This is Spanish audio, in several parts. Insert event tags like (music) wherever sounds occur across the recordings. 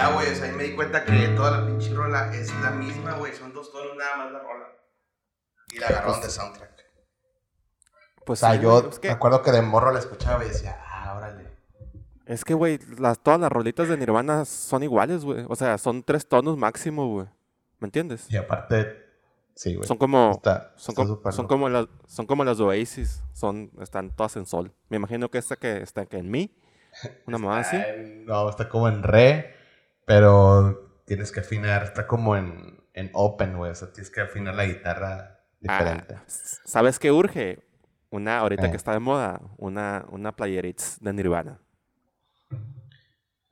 ya, güey, o sea, ahí me di cuenta que toda la pinche rola es la misma, güey. Son dos tonos nada más la rola. Y la agarraron de soundtrack. Pues O sea, sí, yo güey, es me acuerdo que de morro la escuchaba y decía, ah, órale. es que, güey, las, todas las rolitas de Nirvana son iguales, güey. O sea, son tres tonos máximo, güey. ¿Me entiendes? Y aparte, sí, güey. Son como, Está, son, está son como las, son como las de Oasis. Son, están todas en sol. Me imagino que esta que está que en mi, una mamá así. (laughs) No, está como en re, pero tienes que afinar, está como en, en open, güey. O sea, tienes que afinar la guitarra diferente. Ah, ¿Sabes qué urge? Una, ahorita Eh. que está de moda, una, una playerits de Nirvana.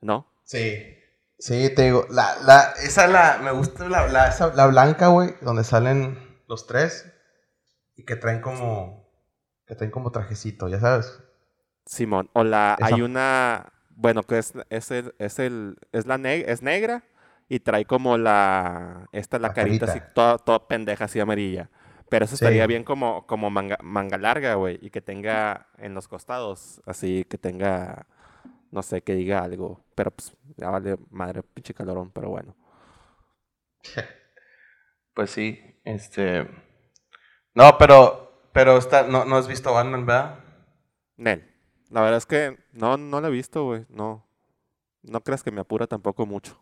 ¿No? Sí. Sí, te digo, la, la, esa la, me gusta la, la, esa- la blanca, güey, donde salen los tres y que traen como, que traen como trajecito, ya sabes. Simón. O la, Esa. hay una, bueno, que es, es el, es el, es la neg- es negra y trae como la, esta la, La carita así, toda, toda pendeja así amarilla. Pero eso Sí. estaría bien como, como manga, manga larga, güey, y que tenga en los costados, así que tenga, no sé, que diga algo. Pero pues, ya vale madre, pinche calorón, pero bueno. (laughs) Pues sí, este... No, pero, pero está, no, no has visto Batman, ¿verdad? Nel, la verdad es que no, no la he visto, güey, no. No creas que me apura tampoco mucho.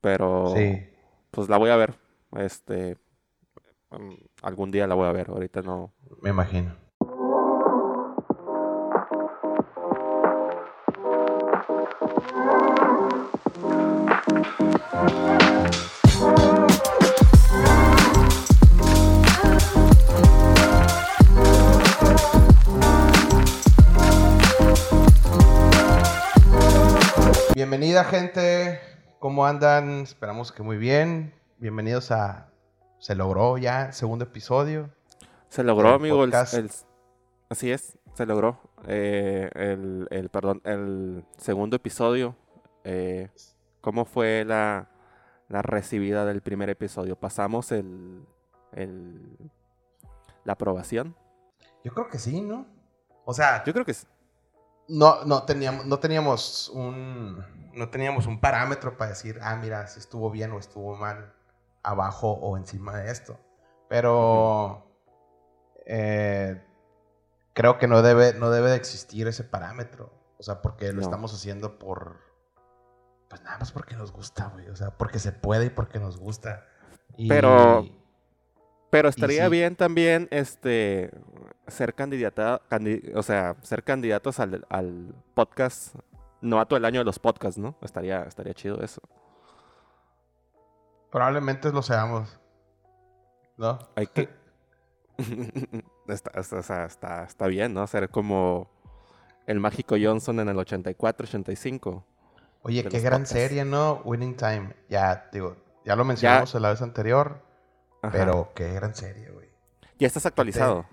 Pero Sí. pues la voy a ver. Este, mm, algún día la voy a ver, ahorita no. Me imagino. Bienvenida gente, ¿cómo andan? Esperamos que muy bien. Bienvenidos a... Se logró ya, segundo episodio. Se logró, El amigo, el, el- así es, se logró. Eh, el, el, perdón, el segundo episodio. eh, ¿Cómo fue la, la recibida del primer episodio? ¿Pasamos el, el, la aprobación? Yo creo que sí, ¿no? O sea, Yo creo que sí. No, no teníamos, no teníamos un, no teníamos un parámetro para decir, ah, mira, si estuvo bien o estuvo mal, abajo o encima de esto. Pero eh, creo que no debe, no debe de existir ese parámetro. O sea, porque lo No. estamos haciendo por, pues nada más porque nos gusta, güey. O sea, porque se puede y porque nos gusta. Y- Pero- Pero estaría sí. bien también este ser candidata, candi- o sea, ser candidatos al, al podcast, novato del año de los podcasts, ¿no? Estaría, estaría chido eso. probablemente lo seamos. ¿No? Hay que. (laughs) está, está- está- está bien, ¿no? Ser como el mágico Johnson en el 84, 85. Oye, qué gran podcasts. serie, ¿no? Winning Time. Ya, digo, ya lo mencionamos la vez anterior, Ajá. pero qué gran serie, güey. Ya estás actualizado.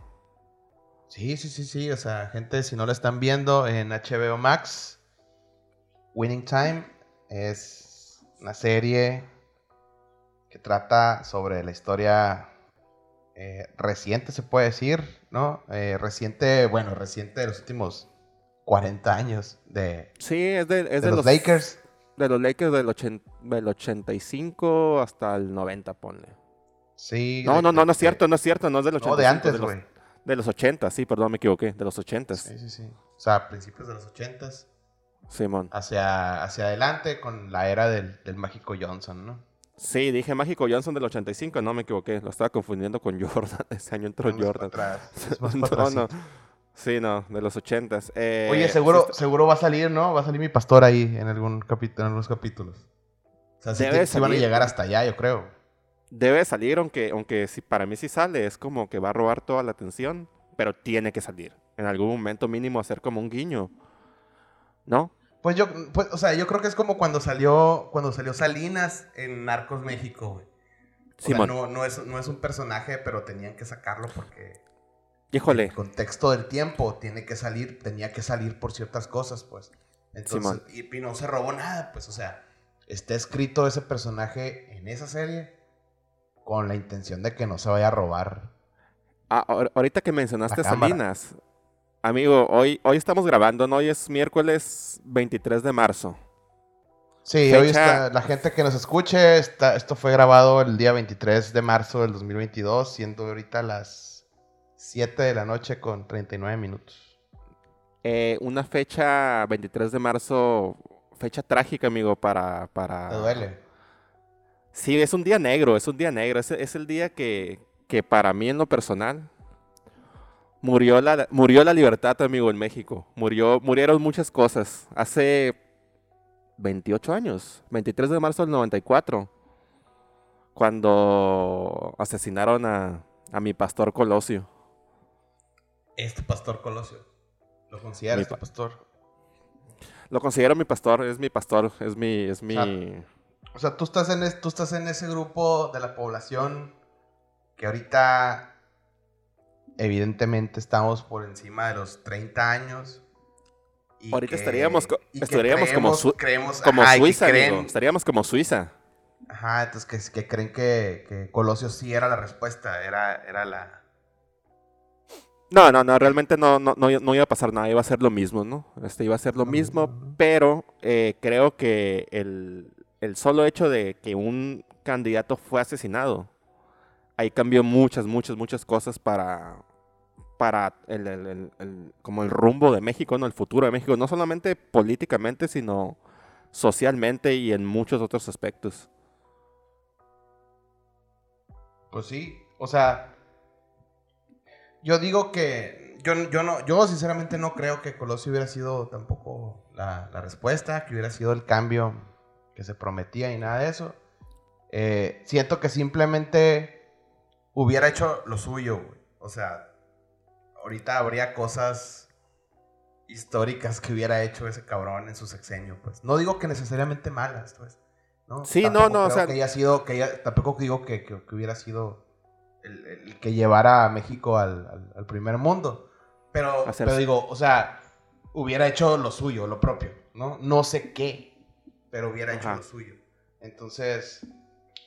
Sí, sí, sí, sí. O sea, gente, si no lo están viendo en HBO Max, Winning Time es una serie que trata sobre la historia eh, reciente, se puede decir, ¿no? Eh, reciente, bueno, reciente de los últimos 40 años de, Sí, es de, es de los, Lakers. De los Lakers del, ochen- del 85 hasta el 90, ponle. Sí. No, no, no, no es cierto, no es cierto, no es del 85. No, de antes, güey. de los 80, sí, perdón, me equivoqué, de los 80. Sí, sí, sí. O sea, principios de los 80s. Simón. Hacia, hacia adelante con la era del, del mágico Johnson, ¿no? Sí, dije Mágico Johnson del 85, no me equivoqué, lo estaba confundiendo con (laughs) Jordan, ese año entró Jordan. atrás, es más (laughs) no, no, sí, no, de los 80s. Eh, Oye, seguro, seguro va a salir, ¿no? Va a salir mi pastor ahí en algún capítulo, en algunos capítulos. O sea, sí, sí van a llegar hasta allá, yo creo. Debe salir, aunque, aunque sí, para mí sí sale, es como que va a robar toda la atención, pero tiene que salir. En algún momento mínimo hacer como un guiño. ¿No? Pues yo, pues, o sea, yo creo que es como cuando salió, cuando salió Salinas en Narcos México, güey. Sea, no, no, es, no es un personaje, pero tenían que sacarlo porque Híjole, el contexto del tiempo tiene que salir, tenía que salir por ciertas cosas, pues. Entonces, y, y no se robó nada, pues, o sea, está escrito ese personaje en esa serie con la intención de que no se vaya a robar. ah, ahor- ahorita que mencionaste. Salinas, amigo, hoy, hoy estamos grabando, ¿no? Hoy es miércoles 23 de marzo. Sí, hoy está, la gente que nos escuche, está, esto fue grabado el día 23 de marzo del 2022, siendo ahorita las 7 de la noche con 39 minutos. Eh, una fecha, 23 de marzo, fecha trágica, amigo, para... para... ¿Te duele? Sí, es un día negro, es un día negro. Es, es el día que, que para mí en lo personal murió la, murió la libertad, amigo, en México. Murió, murieron muchas cosas. Hace 28 años, 23 de marzo del 94, cuando asesinaron a, a mi pastor Colosio. Este pastor Colosio. ¿Lo consideras este pastor? Lo considero mi pastor, es mi pastor, es mi... Es mi... O, sea, tú, estás en tú estás en ese grupo de la población que ahorita evidentemente estamos por encima de los 30 años Ahorita estaríamos, estaríamos como, como Suiza, Estaríamos como Suiza. Ajá, entonces que, creen que, que, Colosio sí era la respuesta, era, era la... No, no, no, realmente no, no, no, iba a pasar nada, iba a ser lo mismo, ¿no? Este iba a ser lo mismo, pero eh, creo que el, el solo hecho de que un candidato fue asesinado, ahí cambió muchas, muchas, muchas cosas para, para el, como el rumbo de México, ¿no? el futuro de México, no solamente políticamente, sino socialmente y en muchos otros aspectos. Pues sí, o sea, yo digo que yo, yo no, yo sinceramente no creo que Colosio hubiera sido tampoco la, respuesta, que hubiera sido el cambio que se prometía y nada de eso. Eh, siento que simplemente hubiera hecho lo suyo, O sea, ahorita habría cosas históricas que hubiera hecho ese cabrón en su sexenio, pues. No digo que necesariamente malas, pues. ¿no? Sí, no, no, o sea... Que haya sido, que tampoco digo que, que, hubiera sido el, que llevara a México al, al, primer mundo. Pero, pero, digo, o sea, hubiera hecho lo suyo, lo propio, ¿no? No sé qué, pero hubiera hecho lo suyo. Entonces,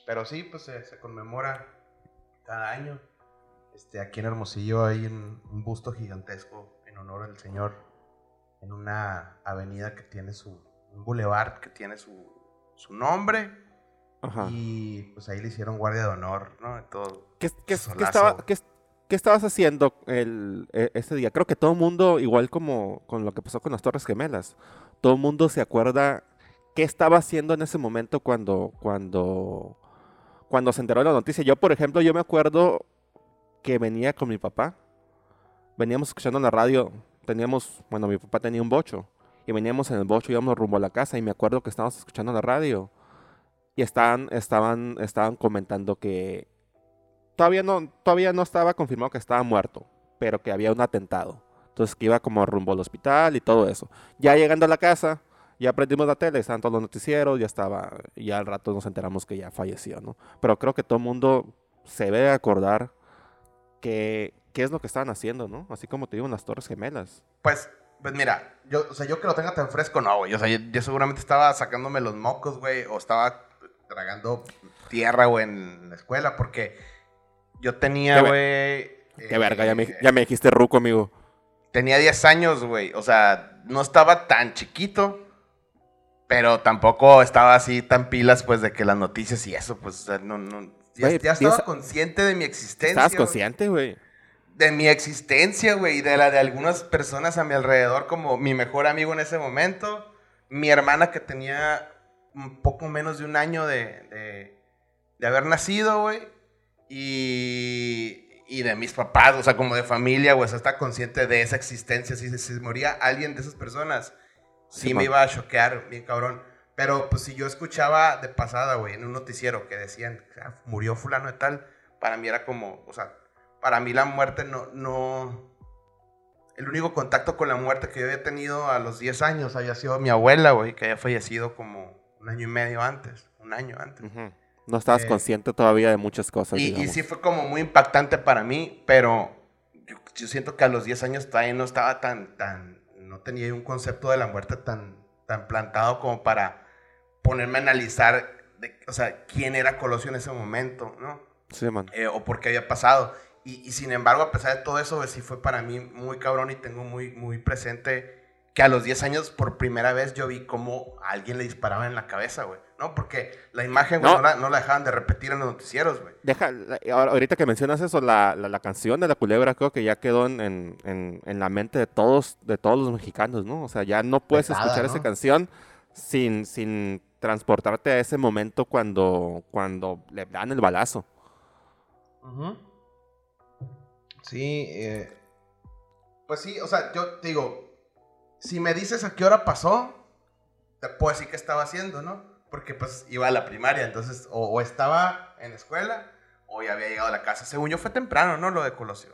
pero sí, pues se conmemora cada año. Este, aquí en Hermosillo hay un, busto gigantesco en honor al señor en una avenida que tiene su, un boulevard que tiene su, su nombre. Y pues ahí le hicieron guardia de honor, ¿no? Todo. ¿Qué, qué, estaba, qué, estabas haciendo el, e, ese día? Creo que todo el mundo, igual como con lo que pasó con las Torres Gemelas, todo el mundo se acuerda qué estaba haciendo en ese momento cuando, cuando, cuando se enteró de la noticia. Yo, por ejemplo, yo me acuerdo que venía con mi papá. Veníamos escuchando la radio. Teníamos, bueno, mi papá tenía un bocho. Y veníamos en el bocho, íbamos rumbo a la casa. Y me acuerdo que estábamos escuchando la radio. Y estaban, estaban, estaban comentando que todavía no, todavía no estaba confirmado que estaba muerto. Pero que había un atentado. Entonces que iba como rumbo al hospital y todo eso. Ya llegando a la casa, ya prendimos la tele, estaban todos los noticieros, ya estaba, ya al rato nos enteramos que ya falleció, ¿no? Pero creo que todo el mundo se debe acordar qué, qué es lo que estaban haciendo, ¿no? Así como te digo en las Torres Gemelas. Pues, pues mira, yo, o sea, yo que lo tenga tan fresco, no, güey. O sea, yo, seguramente estaba sacándome los mocos, güey, o estaba tragando tierra, güey, en la escuela, porque yo tenía, güey... Qué verga, ya me, eh, ya me dijiste ruco, amigo. Tenía 10 años, güey. O sea, no estaba tan chiquito, pero tampoco estaba así tan pilas, pues, de que las noticias y eso, pues, no, no, ya, estaba consciente de mi existencia. Estabas consciente, güey. De mi existencia, güey, y de la de algunas personas a mi alrededor, como mi mejor amigo en ese momento, mi hermana que tenía un poco menos de un año de, de, haber nacido, güey, y, y, de mis papás, o sea, como de familia, güey, o sea, está consciente de esa existencia. Si se moría alguien de esas personas, sí, me iba a choquear, bien cabrón. Pero pues si yo escuchaba de pasada, güey, en un noticiero que decían, ah, murió fulano de tal, para mí era como, o sea, para mí la muerte no, no... El único contacto con la muerte que yo había tenido a los 10 años había sido mi abuela, güey, que había fallecido como un año y medio antes, un año antes. No estabas eh, consciente todavía de muchas cosas. Y, y, sí fue como muy impactante para mí, pero yo, yo, siento que a los 10 años todavía no estaba tan, tan, no tenía un concepto de la muerte tan, tan plantado como para ponerme a analizar, o sea, quién era Colosio en ese momento, ¿no? Sí, man. Eh, o por qué había pasado. Y, sin embargo, a pesar de todo eso, pues, sí fue para mí muy cabrón y tengo muy, muy presente que a los 10 años por primera vez yo vi cómo a alguien le disparaba en la cabeza, güey. ¿No? Porque la imagen, güey, No. no, la, no la dejaban de repetir en los noticieros, güey. Deja, ahorita que mencionas eso, la, la, la canción de la culebra creo que ya quedó en, en, en- la mente de todos, de todos los mexicanos, ¿no? O sea, ya no puedes Pesada, escuchar ¿no? esa canción sin, sin transportarte a ese momento cuando, cuando le dan el balazo. Sí, eh, pues sí, o sea, yo te digo, si me dices a qué hora pasó, te puedo decir qué estaba haciendo, ¿no? Porque pues iba a la primaria, entonces o, o estaba en la escuela o ya había llegado a la casa. Según yo fue temprano, ¿no? Lo de Colosio.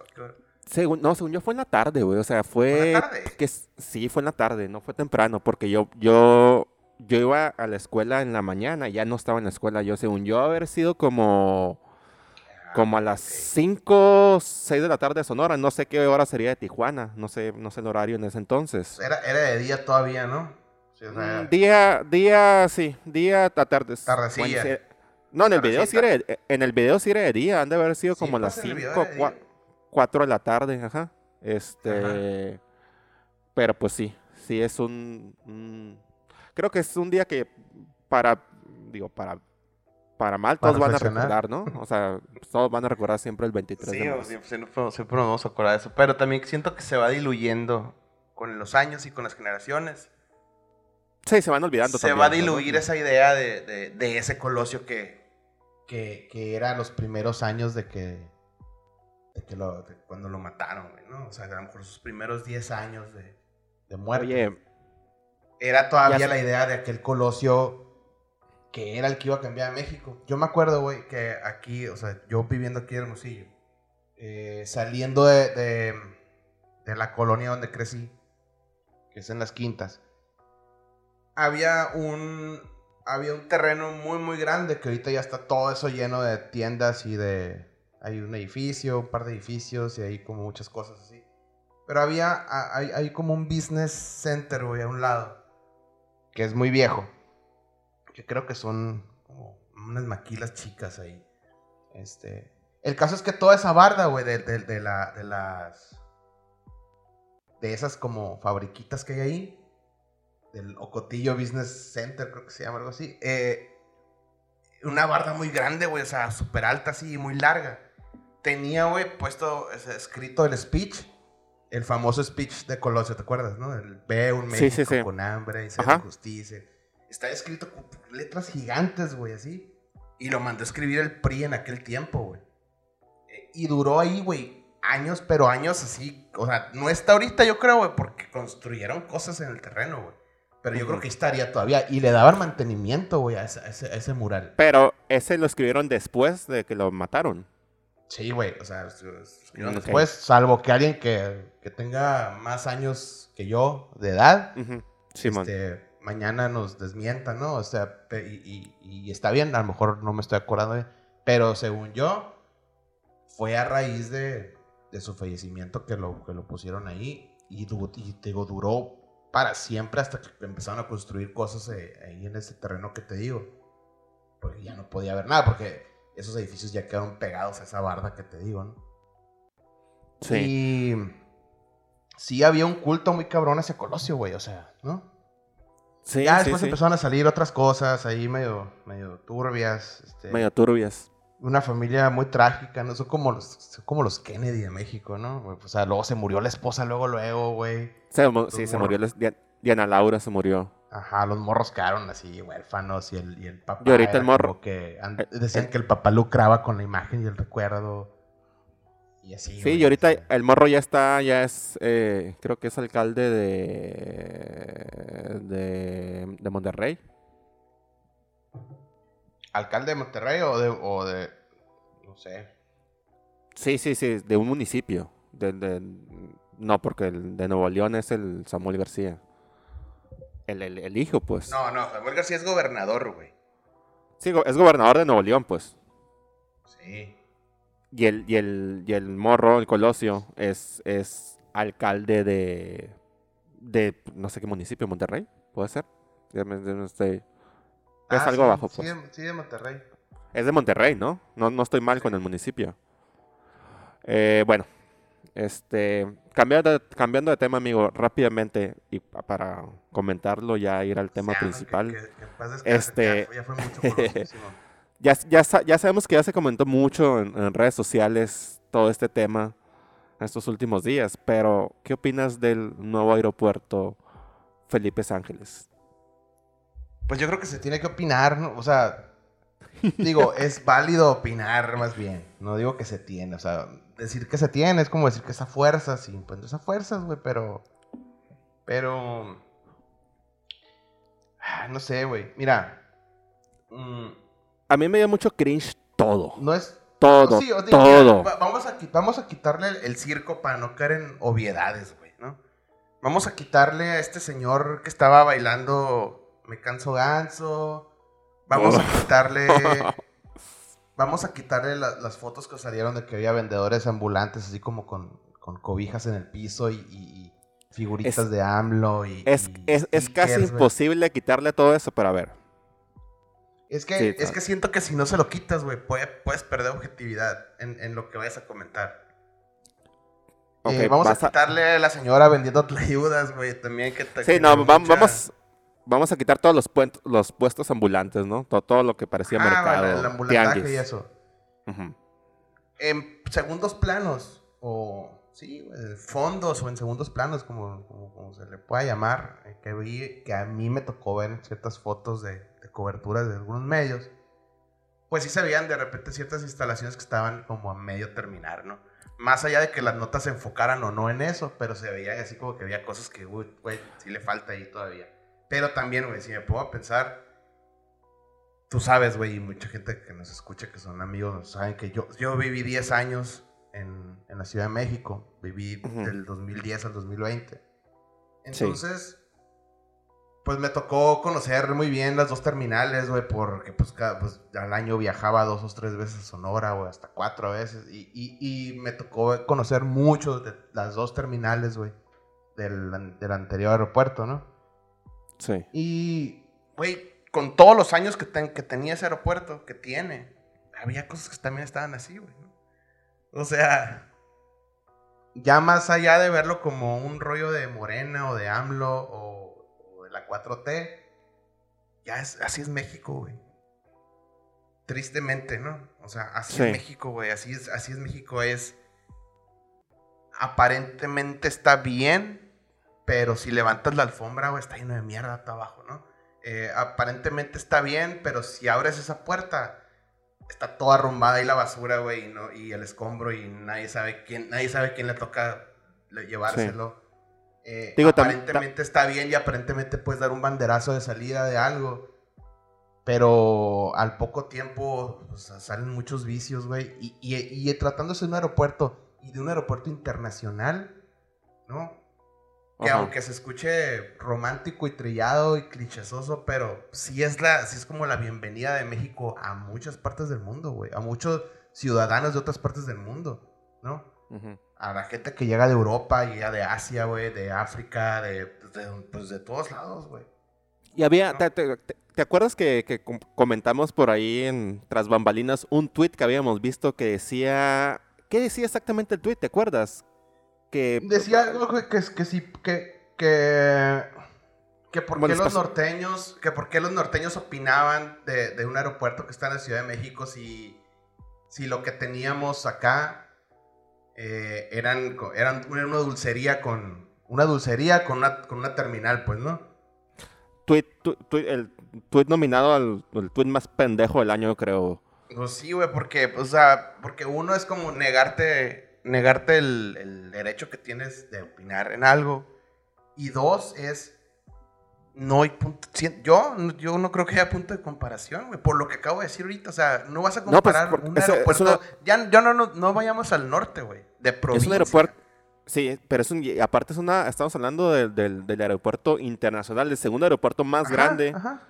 Según, no, según yo fue en la tarde, güey. O sea, ¿Fue fue... en la tarde? Que sí, fue en la tarde, no fue temprano, porque yo, yo, yo iba a la escuela en la mañana, ya no estaba en la escuela. Yo, según yo, haber sido como... Como a las 5, 6 de la tarde de Sonora. No sé qué hora sería de Tijuana. No sé, no sé el horario en ese entonces. Era, era de día todavía, ¿no? Sí, o sea, Mm, Día, día, sí. Día, a tarde. Tardecilla. bueno, sí, No, en el video sí era de, en el video sí era de día. Han de haber sido sí, como a las pues, en el video 5, era de día. 4 de la tarde. Ajá. Este. Pero pues sí. Sí es un, un- Creo que es un día que para. Digo, para. Para mal, todos van a recordar, ¿no? O sea, todos van a recordar siempre el 23 Sí, de marzo. siempre, siempre- siempre nos vamos a acordar de eso. Pero también siento que se va diluyendo con los años y con las generaciones. Sí, se van olvidando se también, va a ¿no? diluir esa idea de, de- de ese colosio que, que, que era los primeros años de que, de que lo, de cuando lo mataron, güey, ¿no? O sea, a lo mejor sus primeros 10 años de, de muerte. Oye, era todavía la idea de aquel colosio que era el que iba a cambiar a México. Yo me acuerdo, güey, que aquí, o sea, yo viviendo aquí en Hermosillo, eh, saliendo de, de, la colonia donde crecí, que es en las quintas, había un, había un terreno muy, muy grande que ahorita ya está todo eso lleno de tiendas y de... Hay un edificio, un par de edificios y hay como muchas cosas así. Pero había, hay, hay como un business center, güey, a un lado. Que es muy viejo. Que creo que son como unas maquilas chicas ahí. Este. El caso es que toda esa barda, güey, de, de- de la, de las. De esas como fabriquitas que hay ahí. Del Ocotillo Business Center, creo que se llama algo así. eh, una barda muy grande, güey, o sea, súper alta así, muy larga. Tenía, güey, puesto escrito el speech. El famoso speech de Colosio, ¿te acuerdas, no? El ve un México sí, sí. con hambre y sed justicia. Está escrito con letras gigantes, güey, así. Y lo mandó a escribir el PRI en aquel tiempo, güey. Eh, Y duró ahí, güey, años, pero años así. O sea, no está ahorita, yo creo, güey, porque construyeron cosas en el terreno, güey. Pero yo creo que estaría todavía. Y le daban mantenimiento, güey, a ese, a ese- a ese mural. pero ese lo escribieron después de que lo mataron. Sí, güey, o sea, es- escribieron después, salvo que alguien que, que tenga más años que yo de edad, Ujú, Simón. este, mañana nos desmienta, ¿no? O sea, y, y- y está bien, a lo mejor no me estoy acordando, bien, pero según yo, fue a raíz de, de su fallecimiento que lo, que lo pusieron ahí y, y te digo, duró para siempre hasta que empezaron a construir cosas eh, ahí en ese terreno que te digo. Porque ya no podía haber nada, porque esos edificios ya quedaron pegados a esa barda que te digo, ¿no? Sí. Y sí había un culto muy cabrón hacia Colosio, güey, o sea, ¿no? Sí, ya después sí. empezaron a salir otras cosas ahí medio, medio turbias. este, Medio turbias. Una familia muy trágica, ¿no? Son como los, son como los Kennedy de México, ¿no? O sea, luego se murió la esposa, luego, luego, güey. Se sí, se murió. les- Dia- Diana Laura se murió. Ajá, los morros quedaron así, huérfanos, y el, y el papá. Y ahorita el morro- Que, eh, decían eh. que el papá lucraba con la imagen y el recuerdo. Y así. Sí, y ahorita el morro ya está, ya es, eh, creo que es alcalde de, de, de Monterrey. ¿Alcalde de Monterrey o de, o de. No sé. Sí, sí, sí, de un municipio. De, de- no, porque el de Nuevo León es el Samuel García. El, el, el hijo, pues. No, no, Samuel García es gobernador, güey. Sí, es gobernador de Nuevo León, pues. Sí. Y el, y el, y el morro, el Colosio, es, es alcalde de, de no sé qué municipio, Monterrey, ¿puede ser? Estoy- Es Ah, algo sí, abajo, sí, pues. de- Sí, de Monterrey. Es de Monterrey, ¿no? No, no estoy mal con el municipio. Eh, bueno, Este, cambiando de, cambiando de tema, amigo, rápidamente, y para comentarlo, ya ir al tema ¿no? principal. Que- que- que Este- Ya, ya fue mucho. (laughs) Ya, ya, ya sabemos que ya se comentó mucho en, en redes sociales todo este tema en estos últimos días, pero ¿qué opinas del nuevo aeropuerto Felipe Ángeles? Pues yo creo que se tiene que opinar, ¿no? O sea, digo, (laughs) es válido opinar más bien. No digo que se tiene, o sea, decir que se tiene es como decir que es a fuerzas, sí, pues no es a fuerzas, güey, pero. Pero. ah, No sé, güey. Mira. mm, A mí me dio mucho cringe todo, no es. todo, sí, os digo, todo. mira, vamos, a, vamos a quitarle el, el circo para no caer en obviedades, güey, ¿no? Vamos a quitarle a este señor que estaba bailando Me canso ganso. Vamos a quitarle. (laughs) Vamos a quitarle la- las fotos que salieron de que había vendedores ambulantes, así como con, con cobijas en el piso y, y- figuritas Es- de AMLO. Y, Es, y es, es casi imposible quitarle todo eso, pero a ver. Es que, Sí, es que siento que si no se lo quitas, güey, puede- puedes perder objetividad en, en lo que vayas a comentar. Ok, Eh, vamos a quitarle a la señora vendiendo tlayudas, güey, también que te- Sí, no, va- mucha- vamos, vamos a quitar todos los, los puestos ambulantes, ¿no? Todo, todo lo que parecía Ah, mercado. vale, el ambulantaje tianguis. y eso. En segundos planos, o sí, fondos, o en segundos planos, como, como, como se le pueda llamar, eh, que vi, que a mí me tocó ver ciertas fotos de, de cobertura de algunos medios, pues sí se veían de repente ciertas instalaciones que estaban como a medio terminar, ¿no? Más allá de que las notas se enfocaran o no en eso, pero se veía así como que había cosas que, uy, güey, sí le falta ahí todavía. Pero también, güey, si me puedo pensar, tú sabes, güey, y mucha gente que nos escucha, que son amigos, saben que yo, yo viví 10 años en, en la Ciudad de México. Viví del 2010 al 2020. Sí. Entonces, pues me tocó conocer muy bien las dos terminales, güey, porque pues, cada, pues al año viajaba dos o tres veces a Sonora, güey, hasta cuatro veces. Y, y, y me tocó conocer mucho de las dos terminales, güey, del, del anterior aeropuerto, ¿no? Sí. Y, güey, con todos los años que, ten- que tenía ese aeropuerto, que tiene, había cosas que también estaban así, güey. ¿no? O sea, ya más allá de verlo como un rollo de Morena o de AMLO o, o de la 4T, ya es, así es México, güey. Tristemente, ¿no? O sea, así Sí. es México, güey. Así es, así es México, es... Aparentemente está bien, pero si levantas la alfombra, güey, está lleno de mierda hasta abajo, ¿no? Eh, aparentemente está bien, pero si abres esa puerta, está toda arrumbada y la basura, güey, y, no- y el escombro y nadie sabe quién, nadie sabe quién le toca le- llevárselo. Eh, Digo, tam- aparentemente está bien y aparentemente puedes dar un banderazo de salida de algo. Pero al poco tiempo salen muchos vicios, güey. Y, y- y tratándose de un aeropuerto y de un aeropuerto internacional, ¿no? Que Ajá. aunque se escuche romántico y trillado y clichésoso, pero sí es, la, sí es como la bienvenida de México a muchas partes del mundo, güey. A muchos ciudadanos de otras partes del mundo, ¿no? A la gente que llega de Europa, llega de Asia, güey, de África, de, de- pues de todos lados, güey. Y había, No. te, te- te- ¿te acuerdas que, que com- comentamos por ahí en Tras Bambalinas un tweet que habíamos visto que decía... ¿Qué decía exactamente el tweet? ¿Te acuerdas? Que... Decía algo güey, que, que sí, que, que, que por qué los norteños, que por qué los norteños opinaban de, de un aeropuerto que está en la Ciudad de México si, si lo que teníamos acá eh, eran, eran una dulcería con, una dulcería con una, con una terminal, pues, ¿no? Tweet, tu- tu- el tweet nominado al el tweet más pendejo del año, creo. Pues sí, güey, porque, o sea, porque uno es como negarte, negarte el, el derecho que tienes de opinar en algo. Y dos es, no hay punto, yo, yo no creo que haya punto de comparación, güey, por lo que acabo de decir ahorita. O sea, no vas a No, pues, comparar un es- es aeropuerto. una- Ya, ya no, no, no vayamos al norte, güey, de provincia. Es un aeropuerto... Sí, pero es un... aparte es una... Estamos hablando del- del, del aeropuerto internacional, el segundo aeropuerto más Ajá, grande. Ajá.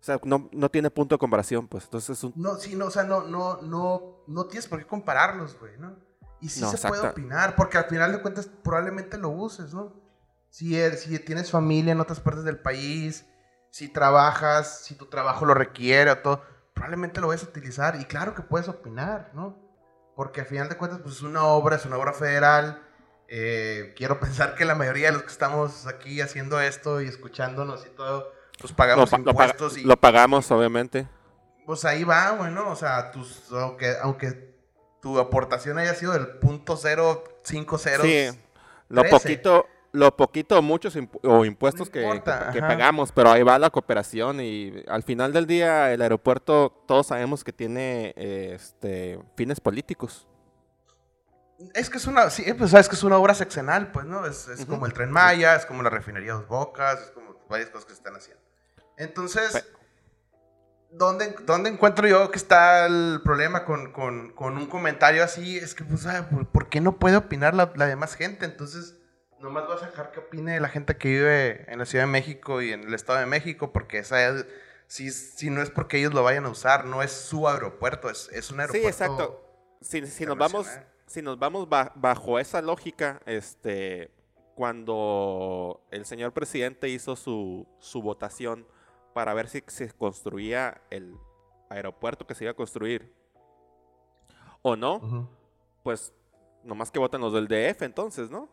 O sea, no, no tiene punto de comparación, pues. Entonces es un... No, sí, no, o sea, no, no, no, no tienes por qué compararlos, güey, ¿no? Y sí No, se puede opinar, porque al final de cuentas probablemente lo uses, ¿no? Si, si tienes familia en otras partes del país, si trabajas, si tu trabajo lo requiere o todo, probablemente lo vas a utilizar y claro que puedes opinar, ¿no? porque al final de cuentas, pues es una obra, es una obra federal. Eh, quiero (laughs) pensar que la mayoría de los que estamos aquí haciendo esto y escuchándonos y todo, pues pagamos impuestos. Lo, y, lo pagamos, obviamente. Pues ahí va, bueno, o sea, tus, aunque, aunque tu aportación haya sido del punto cero cinco ceros. Sí, lo poquito, lo poquito o muchos o impuestos que, que, pagamos, pero ahí va la cooperación y al final del día el aeropuerto todos sabemos que tiene este fines políticos. Es que es una, sí, pues sabes que es una obra seccional, pues, ¿no? Es, es como el Tren Maya, es como la refinería Dos Bocas, es como varias cosas que se están haciendo. Entonces, ¿dónde, ¿dónde, encuentro yo que está el problema con, con, con un comentario así? Es que, pues, ¿por, qué no puede opinar la, la demás gente? Entonces, nomás vas a dejar que opine la gente que vive en la Ciudad de México y en el Estado de México, porque esa es, si, si no es porque ellos lo vayan a usar, no es su aeropuerto, es, es un aeropuerto. Sí, exacto. Si, si nos vamos, si nos vamos bajo esa lógica, este, cuando el señor presidente hizo su, su votación para ver si se construía el aeropuerto que se iba a construir o no, pues nomás que votan los del DF entonces, ¿no?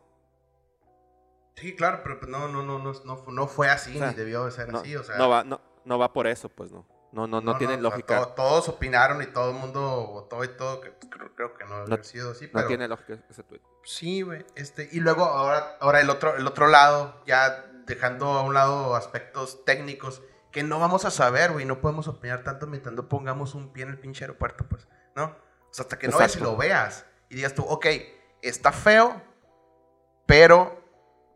Sí, claro, pero pues, no, no, no, no, no, fue así, ni debió de ser así, o sea. No va, no, no va por eso, pues no. No, no, no, tiene lógica. todos opinaron y todo el mundo votó y todo, que creo, que no, ha sido así, pero... No tiene lógica ese tweet. Sí, güey, este, y luego ahora, ahora el otro, el otro lado, ya dejando a un lado aspectos técnicos que no vamos a saber, güey, no podemos opinar tanto mientras no pongamos un pie en el pinche aeropuerto, pues, ¿no? O sea, hasta que no veas y lo veas y digas tú, ok, está feo, pero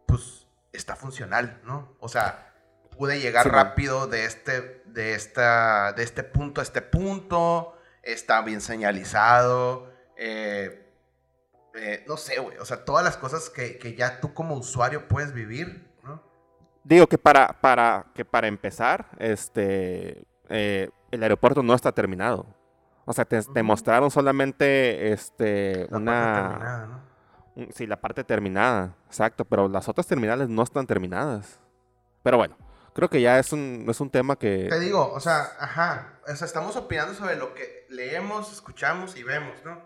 pues está funcional, ¿no? O sea, pude llegar rápido de este, de, esta, de este punto a este punto, está bien señalizado, eh, eh, no sé, güey, o sea, todas las cosas que, que, ya tú como usuario puedes vivir. Digo que para, para, que para empezar, este, eh, el aeropuerto no está terminado. O sea, te, te mostraron solamente este, una... ¿no? Sí, la parte terminada, exacto, pero las otras terminales no están terminadas. Pero bueno, creo que ya es un, es un tema que... Te digo, o sea, ajá, o sea, estamos opinando sobre lo que leemos, escuchamos y vemos, ¿no?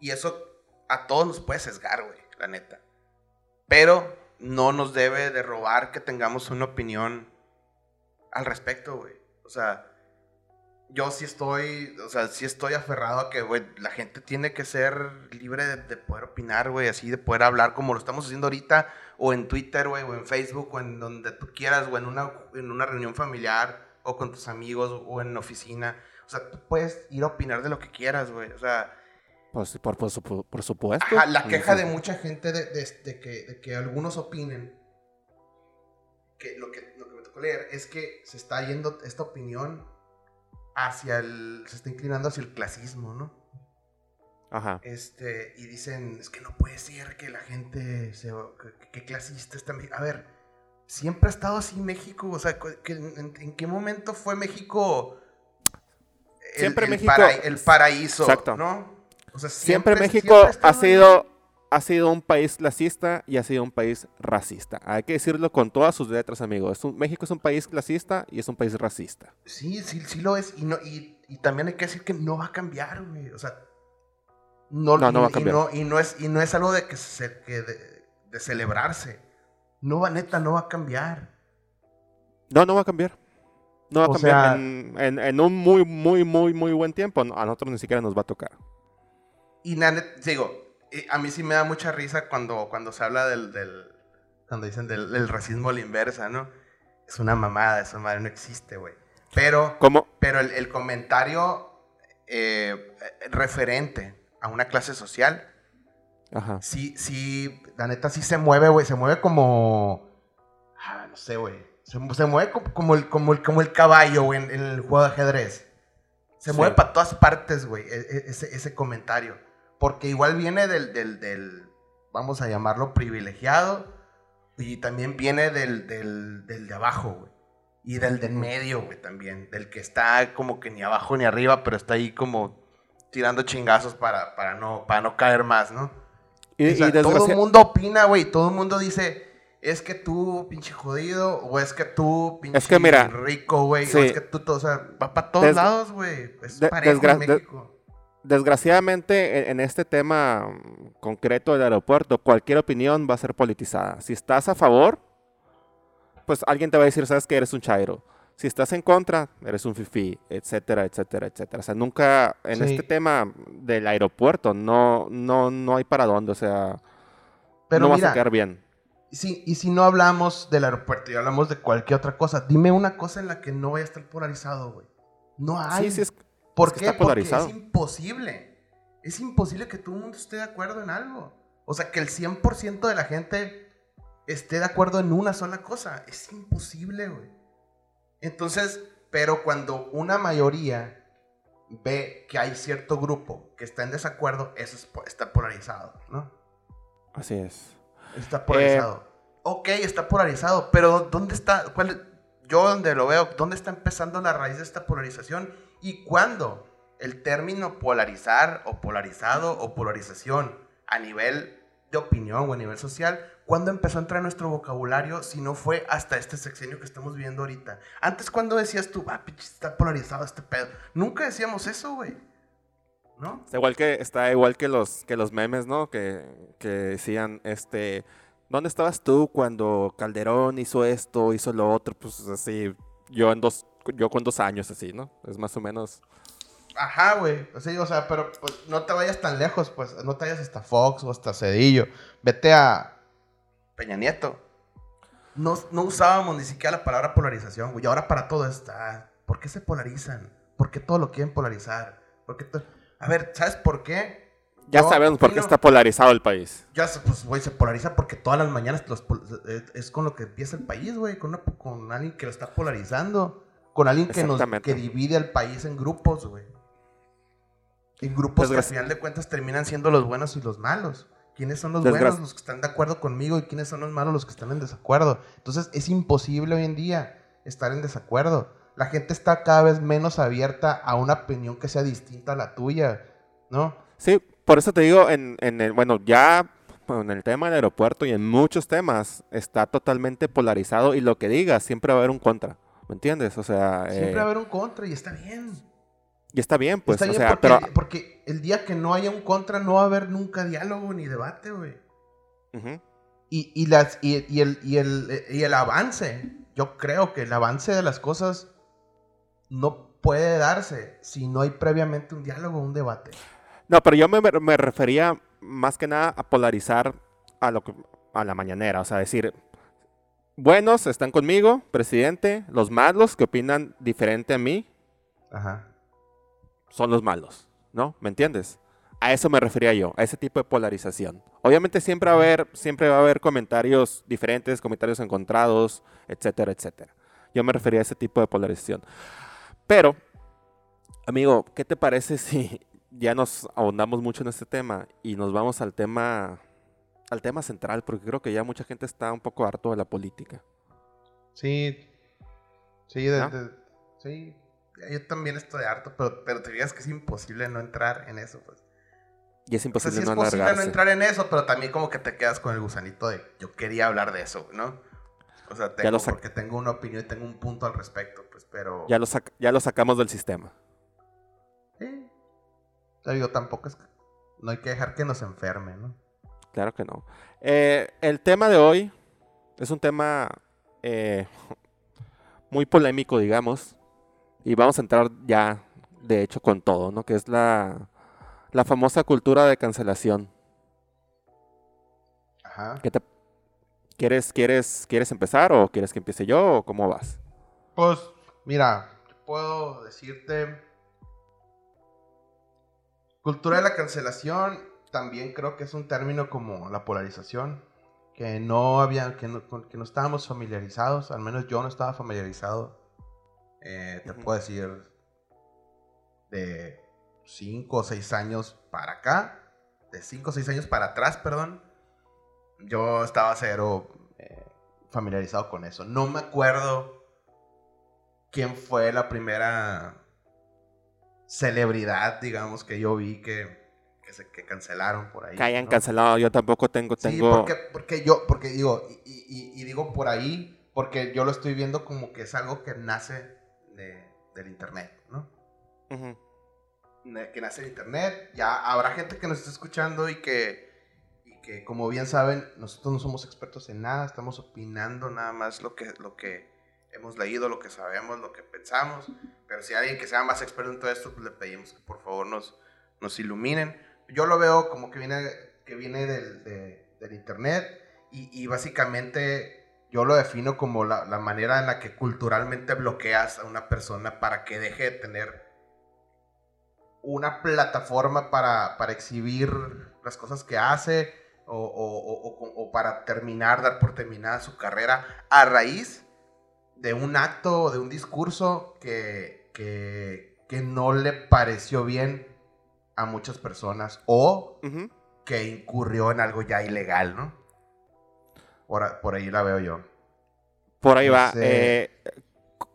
Y eso a todos nos puede sesgar, güey, la neta. Pero no nos debe de robar que tengamos una opinión al respecto, güey. O sea, yo sí estoy, o sea, sí estoy aferrado a que, güey, la gente tiene que ser libre de, poder opinar, güey, así de poder hablar como lo estamos haciendo ahorita, o en Twitter, güey, o en Facebook, o en donde tú quieras, o en una, en una reunión familiar, o con tus amigos, o en oficina. O sea, tú puedes ir a opinar de lo que quieras, güey, o sea... Pues, por, por, por, supuesto. la queja de mucha gente de, de, que, de que algunos opinen, que lo, que lo que me tocó leer es que se está yendo esta opinión hacia el. se está inclinando hacia el clasismo, ¿no? Ajá. Este, y dicen, es que no puede ser que la gente se. que, clasista está A ver, siempre ha estado así México, o sea, en, qué momento fue México. siempre México. el paraíso, Exacto. ¿no? O sea, siempre, México ha sido ha sido un país clasista y ha sido un país racista. Hay que decirlo con todas sus letras, amigos. México es un país clasista y es un país racista. Sí, sí, sí lo es. Y, no, y, también hay que decir que no va a cambiar, güey. O sea, no, no, va a cambiar. Y no, es, y no es algo de, que se, de, celebrarse. No va, neta, no va a cambiar. No, no va a cambiar. No va a cambiar en, en, un muy, muy, muy, muy buen tiempo. A nosotros ni siquiera nos va a tocar. Y nada, digo, a mí sí me da mucha risa cuando, cuando se habla del, del cuando dicen del, racismo a la inversa, ¿no? Es una mamada, esa madre no existe, güey. Pero, ¿Cómo? pero el, comentario eh, referente a una clase social, Ajá. sí, sí, la neta sí se mueve, güey, se mueve como, ah, no sé, güey, se, mueve como, el, como, el, como el caballo, güey, en, el juego de ajedrez. Se mueve para todas partes, güey, e, e, ese, ese comentario. Porque igual viene del, del, vamos a llamarlo privilegiado, y también viene del, del, del de abajo, güey. Y del del medio, güey, también. Del que está como que ni abajo ni arriba, pero está ahí como tirando chingazos para, para, no, para no caer más, ¿no? Y, todo el mundo opina, güey. Todo el mundo dice, es que tú, pinche jodido, o es que tú, pinche es que mira, rico, güey, o es que tú, todo, o sea, va para todos lados, güey. Es parejo en México desgraciadamente en, este tema concreto del aeropuerto, cualquier opinión va a ser politizada. Si estás a favor, pues alguien te va a decir, sabes que eres un chairo. Si estás en contra, eres un fifi, etcétera, etcétera, etcétera. O sea, nunca en Sí. este tema del aeropuerto no, no, no hay para dónde, o sea, Pero no vas mira, a quedar bien. Sí, y si no hablamos del aeropuerto y hablamos de cualquier otra cosa, dime una cosa en la que no vaya a estar polarizado, güey. No hay. Sí, sí, es, ¿Por es que qué? está polarizado. Porque es imposible. Es imposible que todo el mundo esté de acuerdo en algo. O sea, que el 100% de la gente esté de acuerdo en una sola cosa. Es imposible, güey. Entonces, pero cuando una mayoría ve que hay cierto grupo que está en desacuerdo, eso es está polarizado, ¿no? así es. Está polarizado. ok, está polarizado, pero ¿dónde está? ¿Cuál, yo donde lo veo, ¿dónde está empezando la raíz de esta polarización? ¿Y cuándo el término polarizar o polarizado o polarización a nivel de opinión o a nivel social, ¿cuándo empezó a entrar en nuestro vocabulario si no fue hasta este sexenio que estamos viviendo ahorita? Antes, cuando decías tú, ah, pinche, está polarizado este pedo? Nunca decíamos eso, güey. ¿No? Está igual que, está igual que los, que los memes, ¿no? Que, que decían, este, ¿dónde estabas tú cuando Calderón hizo esto, hizo lo otro? Pues así, yo en dos, yo con dos años así, ¿no? Es más o menos. Ajá, güey. Sí, o sea, pero pues no te vayas tan lejos, pues no te vayas hasta Fox o hasta Cedillo. Vete a Peña Nieto. No, no usábamos ni siquiera la palabra polarización, güey. Y ahora para todo está. ¿Por qué se polarizan? ¿Por qué todo lo quieren polarizar? ¿Por qué to- A ver, ¿sabes por qué? Ya sabemos por qué está polarizado el país. Ya, pues, güey, se polariza porque todas las mañanas los es, es con lo que empieza el país, güey. Con, una- con alguien que lo está polarizando. Con alguien que, nos, que divide al país en grupos, güey. En grupos que al final de cuentas terminan siendo los buenos y los malos. ¿Quiénes son los buenos? Los que están de acuerdo conmigo y quiénes son los malos? Los que están en desacuerdo. Entonces es imposible hoy en día estar en desacuerdo. La gente está cada vez menos abierta a una opinión que sea distinta a la tuya, ¿no? Sí, por eso te digo, en, en el, bueno, ya en el tema del aeropuerto y en muchos temas está totalmente polarizado y lo que digas, siempre va a haber un contra. ¿Me entiendes? O sea, Siempre eh, va a haber un contra y está bien. y está bien, pues, Está o bien sea, porque, pero... el, porque el día que no haya un contra no va a haber nunca diálogo ni debate, güey. Y, y, las, y, y el, y, el, y el avance, yo creo que el avance de las cosas no puede darse si no hay previamente un diálogo, un debate. No, pero yo me, me refería más que nada a polarizar a, lo que, a la mañanera. O sea, decir, buenos están conmigo, presidente, los malos que opinan diferente a mí Ajá. son los malos, ¿no? ¿Me entiendes? A eso me refería yo, a ese tipo de polarización. Obviamente siempre va a haber, siempre va a haber comentarios diferentes, comentarios encontrados, etcétera, etcétera. Yo me refería a ese tipo de polarización. Pero, amigo, ¿qué te parece (laughs) si ya nos ahondamos mucho en este tema y nos vamos al tema, al tema central? Porque creo que ya mucha gente está un poco harto de la política. Sí. Sí, de- ¿No? de- sí. Yo también estoy harto, pero, pero te digas que es imposible no entrar en eso, pues. Y es O sea, imposible sí es no posible no entrar en eso, pero también como que te quedas con el gusanito de yo quería hablar de eso, ¿no? O sea, tengo, porque tengo una opinión y tengo un punto al respecto, pues, pero... Ya lo, sac- ya lo sacamos del sistema. Sí. O sea, digo, tampoco es... No hay que dejar que nos enferme, ¿no? Claro que no. Eh, el tema de hoy es un tema eh, muy polémico, digamos. Y vamos a entrar ya, de hecho, con todo, ¿no? Que es la, la famosa cultura de cancelación. Ajá. ¿Qué te- ¿Quieres, quieres, ¿Quieres empezar o quieres que empiece yo o cómo vas? Pues, mira, puedo decirte... Cultura de la cancelación también creo que es un término como la polarización, que no había, que no, que no estábamos familiarizados, al menos yo no estaba familiarizado. Eh, te puedo decir de 5 o 6 años para acá, de 5 o 6 años para atrás, perdón, yo estaba cero eh, familiarizado con eso. No me acuerdo quién fue la primera celebridad, digamos, que yo vi que, que se que cancelaron por ahí. Que hayan ¿no? cancelado, yo tampoco tengo... Sí, tengo... porque, porque yo, porque digo, y, y- y digo por ahí, porque yo lo estoy viendo como que es algo que nace de- del internet, ¿no? Ujú. que nace en internet. Ya habrá gente que nos está escuchando y que, y que, como bien saben, nosotros no somos expertos en nada, estamos opinando nada más lo que, lo que hemos leído, lo que sabemos, lo que pensamos. Pero si hay alguien que sea más experto en todo esto, pues le pedimos que por favor nos, nos iluminen. Yo lo veo como que viene, que viene del, internet y, básicamente yo lo defino como la, manera en la que culturalmente bloqueas a una persona para que deje de tener una plataforma para, para exhibir las cosas que hace o, para terminar, dar por terminada su carrera a raíz de un acto o de un discurso que, que, no le pareció bien a muchas personas o que incurrió en algo ya ilegal, ¿no? Por, por ahí la veo yo. Por ahí va. Eh,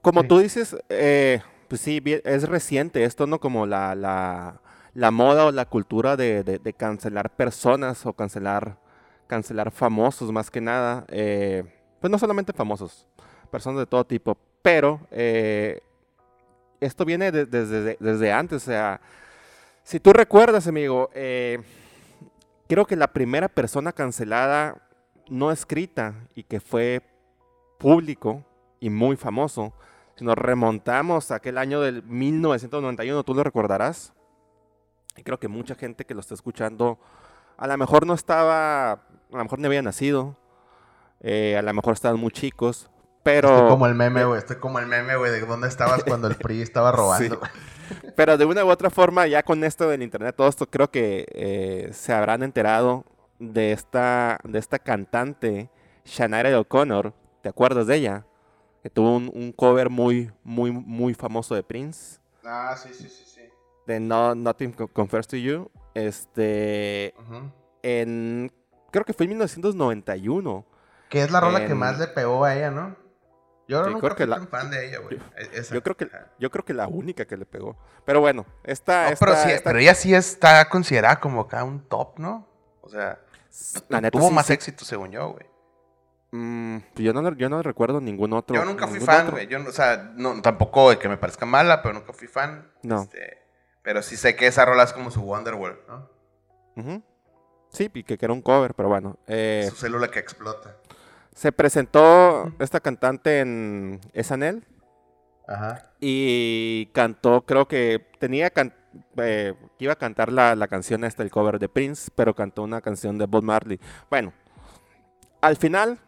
como tú dices, eh, pues sí, es reciente esto, ¿no? Como la, la, la moda o la cultura de, de, cancelar personas o cancelar, cancelar famosos más que nada. Eh, pues no solamente famosos, personas de todo tipo. Pero esto viene desde, desde antes. O sea, si tú recuerdas, amigo, eh, creo que la primera persona cancelada no escrita y que fue público y muy famoso si nos remontamos a aquel año del 1991, tú lo recordarás. Y creo que mucha gente que lo está escuchando, a lo mejor no estaba, a lo mejor no había nacido, eh, a lo mejor estaban muy chicos, pero... Estoy como el meme, güey, estoy como el meme, güey, de dónde estabas cuando el (laughs) PRI estaba robando. Pero de una u otra forma, ya con esto del internet, todo esto creo que eh, se habrán enterado de esta, de esta cantante, Shania O'Connor, ¿te acuerdas de ella? tuvo un, cover muy, muy, muy famoso de Prince. Ah, sí, sí, sí, sí. De no, Nothing Confers to You. Este. En. Creo que fue en 1991. Que es la rola que más le pegó a ella, ¿no? Yo no creo que la... fan de ella, güey. E, yo creo que yo creo que la única que le pegó. Pero bueno, esta, pero, sí, pero ella sí está considerada como acá un top, ¿no? O sea, tuvo más éxito según yo, güey. Mm, pues yo, no, yo no recuerdo ningún otro. Yo nunca fui fan, güey. o sea, no, tampoco de que me parezca mala, pero nunca fui fan. No. Este, pero sí sé que esa rola es como su Wonderworld, ¿no? Sí, y que era un cover, pero bueno. Eh, su célula que explota. Se presentó esta cantante en Esanel. Ajá. Y cantó, creo que tenía eh, que iba a cantar la, la canción esta, el cover de Prince, pero cantó una canción de Bob Marley. Bueno, al final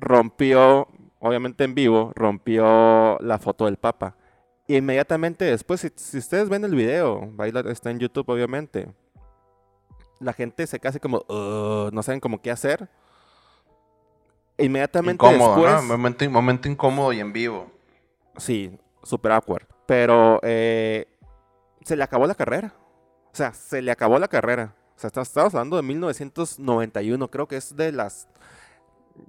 rompió, obviamente en vivo, rompió la foto del Papa. inmediatamente después, si, ustedes ven el video, está en YouTube obviamente, la gente se casi como, no saben cómo qué hacer. Inmediatamente después... Momento, momento incómodo y en vivo. Sí, super awkward. Pero eh, se le acabó la carrera. O sea, se le acabó la carrera. O sea, estamos hablando de 1991. Creo que es de las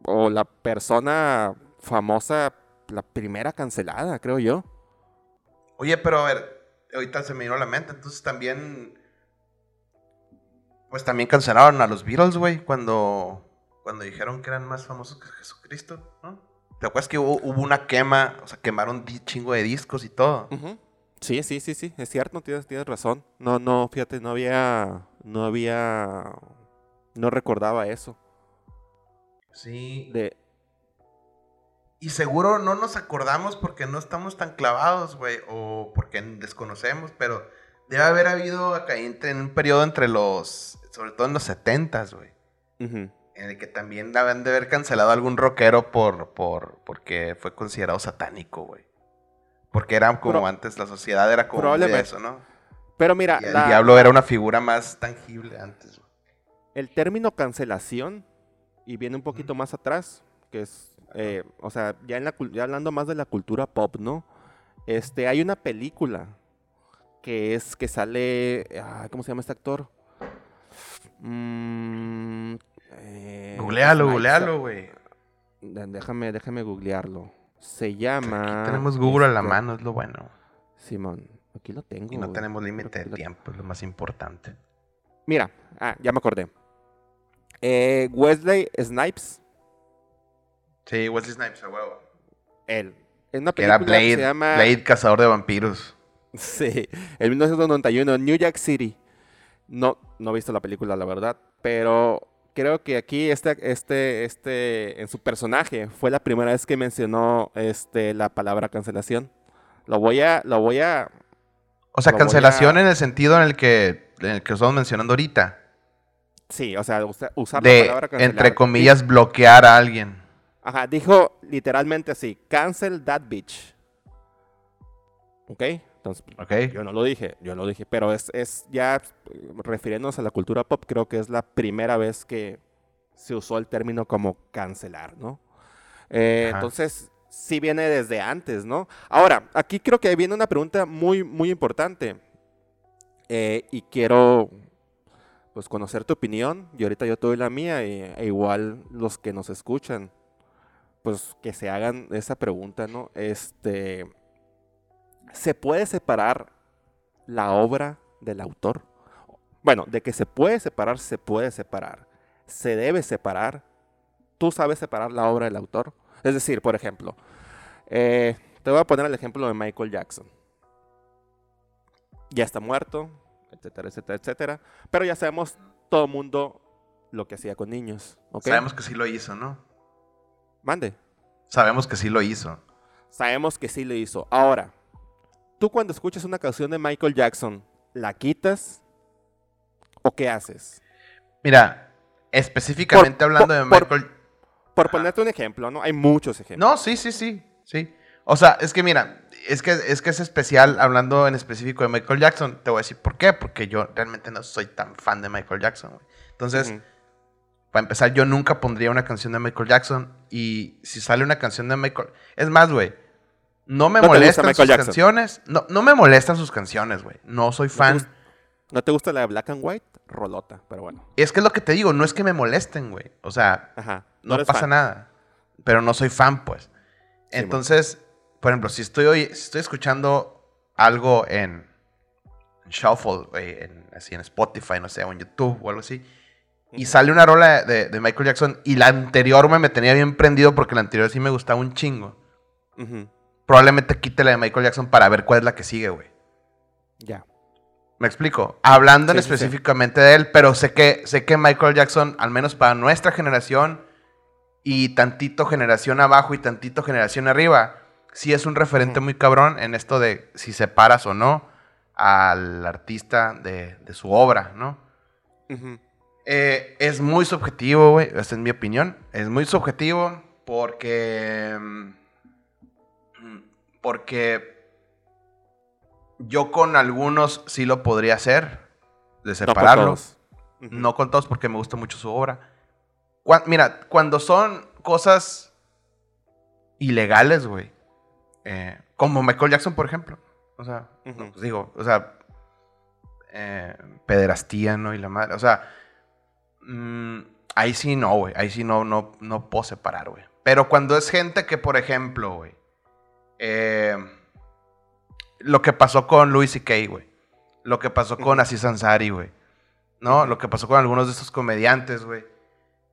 o la persona famosa, la primera cancelada, creo yo. Oye, pero a ver, ahorita se me vino a la mente, entonces también, pues también cancelaron a los Beatles, güey, cuando, cuando dijeron que eran más famosos que Jesucristo, ¿no? ¿Te acuerdas que hubo, una quema, o sea, quemaron chingo de discos y todo? Sí, sí, sí, sí, es cierto, tienes, tienes razón. No, no, fíjate, no había, no había, no recordaba eso. Sí. De... Y seguro no nos acordamos porque no estamos tan clavados, güey, o porque desconocemos, pero debe haber habido acá en un periodo entre los, sobre todo en los setentas, güey, en el que también deben de haber cancelado algún rockero por, por, porque fue considerado satánico, güey. Porque era como antes, la sociedad era como eso, ¿no? Pero mira, el diablo era una figura más tangible antes. El término cancelación y viene un poquito más atrás, que es, eh, o sea, ya, en la, ya hablando más de la cultura pop, ¿no? Este, hay una película que es que sale, ¿cómo se llama este actor? Mm, eh, googlealo, googlealo, güey. Déjame, déjame googlearlo. Se llama. Aquí tenemos Google a la mano, es lo bueno. Simón, aquí lo tengo. Y no tenemos límite de tiempo, es lo más importante. Mira, ah, ya me acordé. Eh, Wesley Snipes. Sí, Wesley Snipes, a huevo. Él. Es una película era Blade, se llama... Blade, cazador de vampiros. (laughs) Sí, en 1991, New York City. No, no he visto la película, la verdad, pero creo que aquí este, este, este, en su personaje fue la primera vez que mencionó este, la palabra cancelación. Lo voy a, lo voy a. O sea, cancelación a- en el sentido en el que, en el que estamos mencionando ahorita. Sí, o sea, usa- usar la palabra cancelar. entre comillas, bloquear a alguien. Ajá, dijo literalmente así, cancel that bitch. ¿Ok? Entonces, yo no lo dije, yo no lo dije, pero es, es ya refiriéndonos a la cultura pop, creo que es la primera vez que se usó el término como cancelar, ¿no? Eh, entonces, sí viene desde antes, ¿no? Ahora, aquí creo que viene una pregunta muy, muy importante. Eh, y quiero, pues, conocer tu opinión. Y ahorita yo te doy la mía, y, e igual los que nos escuchan, pues, que se hagan esa pregunta, ¿no? Este, ¿se puede separar la obra del autor? Bueno, de que se puede separar, se puede separar. Se debe separar. ¿Tú sabes separar la obra del autor? Es decir, por ejemplo, eh, te voy a poner el ejemplo de Michael Jackson. Ya está muerto, etcétera, etcétera, etcétera. Pero ya sabemos todo el mundo lo que hacía con niños. Sabemos que sí lo hizo, ¿no? Mande. Sabemos que sí lo hizo. Sabemos que sí lo hizo. Ahora, tú cuando escuchas una canción de Michael Jackson, ¿la quitas? ¿O qué haces? Mira, específicamente Por- hablando de Michael... Por ponerte un ejemplo, ¿no? Hay muchos ejemplos. No, sí, sí, sí, sí. O sea, es que mira, es que, es que es especial, hablando en específico de Michael Jackson, te voy a decir por qué, porque yo realmente no soy tan fan de Michael Jackson, güey. Entonces, para empezar, yo nunca pondría una canción de Michael Jackson y si sale una canción de Michael... Es más, güey, no me ¿No te gusta molestan sus Jackson? canciones, no, no me molestan sus canciones, güey. No soy fan. ¿No te gusta la de Black and White? Rolota, pero bueno. Es que es lo que te digo, no es que me molesten, güey. O sea, Ajá. no pasa fan. nada. Pero no soy fan, pues. Entonces, por ejemplo, si estoy, oye- si estoy escuchando algo en, en Shuffle, güey, en, así en Spotify, no sé, o en YouTube o algo así, y sale una rola de, de Michael Jackson y la anterior me, me tenía bien prendido porque la anterior sí me gustaba un chingo, Ujú. Probablemente quite la de Michael Jackson para ver cuál es la que sigue, güey. Ya. ¿Me explico? Hablando Sí, sí. específicamente de él, pero sé que, sé que Michael Jackson, al menos para nuestra generación y tantito generación abajo y tantito generación arriba, sí es un referente muy cabrón en esto de si separas o no al artista de, de su obra, ¿no? Eh, es muy subjetivo, güey, esa es mi opinión. Es muy subjetivo porque... Porque yo con algunos sí lo podría hacer, de No con separarlo. todos. Ujú. No con todos porque me gusta mucho su obra. Cuan- mira, cuando son cosas ilegales, güey. eh, como Michael Jackson, por ejemplo. O sea, pues digo, o sea, eh, pederastía, ¿no? Y la madre. O sea, mm, ahí sí no, güey. Ahí sí no, no, no puedo separar, güey. Pero cuando es gente que, por ejemplo, güey. Eh, lo que pasó con Louis C.K., güey. Lo que pasó con. Aziz Ansari, güey. ¿No? Lo que pasó con algunos de estos comediantes, güey.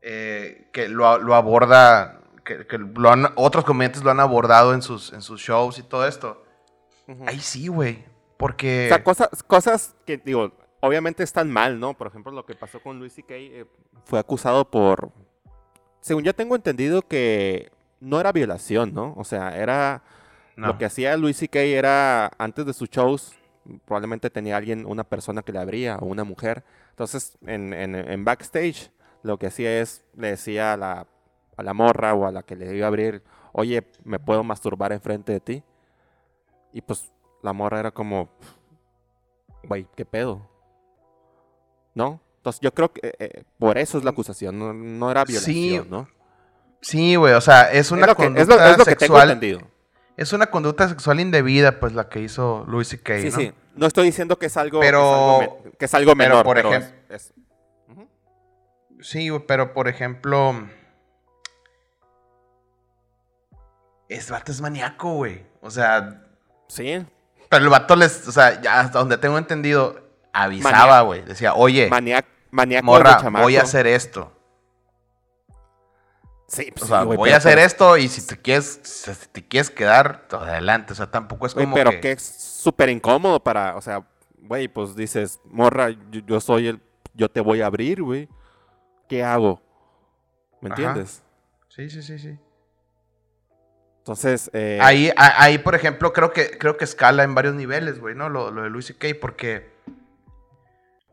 eh, que lo, lo aborda. Que, que lo han- otros comediantes lo han abordado en sus, en sus shows y todo esto. Ujú. Ahí sí, güey. Porque. O sea, cosas, cosas que, digo, obviamente están mal, ¿no? Por ejemplo, lo que pasó con Luis C.K. eh, fue acusado por... Según yo tengo entendido que no era violación, ¿no? O sea, era... no. Lo que hacía Luis C.K. era, antes de sus shows, probablemente tenía alguien, una persona que le abría o una mujer. Entonces, en, en- en backstage, lo que hacía es, le decía a la, a la morra o a la que le iba a abrir, oye, ¿me puedo masturbar enfrente de ti? Y pues la morra era como, güey, ¿qué pedo? ¿No? Entonces yo creo que eh, eh, por eso es la acusación, no, no era Sí, violación, ¿no? Sí, güey. O sea, es una es lo que, conducta es lo- es lo que tengo sexual. entendido. Es una conducta sexual indebida, pues la que hizo Louis C.K. Sí, ¿no? sí. No estoy diciendo que es algo, Pero- que es algo, me- que es algo pero, menor, por pero ejem- es- es-. Sí, pero por ejemplo. Este vato es maníaco, güey. O sea, Sí, pero el vato les. O sea, ya hasta donde tengo entendido, avisaba, güey. Decía, oye, maniac, maníaco morra, voy a hacer esto. Sí, pues O sea, sí, güey, voy a hacer pero- esto y si te quieres, si te quieres quedar, adelante. O sea, tampoco es Güey, como pero que... que es súper incómodo para, o sea, güey, pues dices, morra, yo, yo soy el, yo te voy a abrir, güey. ¿Qué hago? ¿Me Ajá. entiendes? Sí, sí, sí, sí. Entonces, eh, Ahí, ahí, por ejemplo, creo que, creo que escala en varios niveles, güey, ¿no? Lo, lo de Luis C.K. porque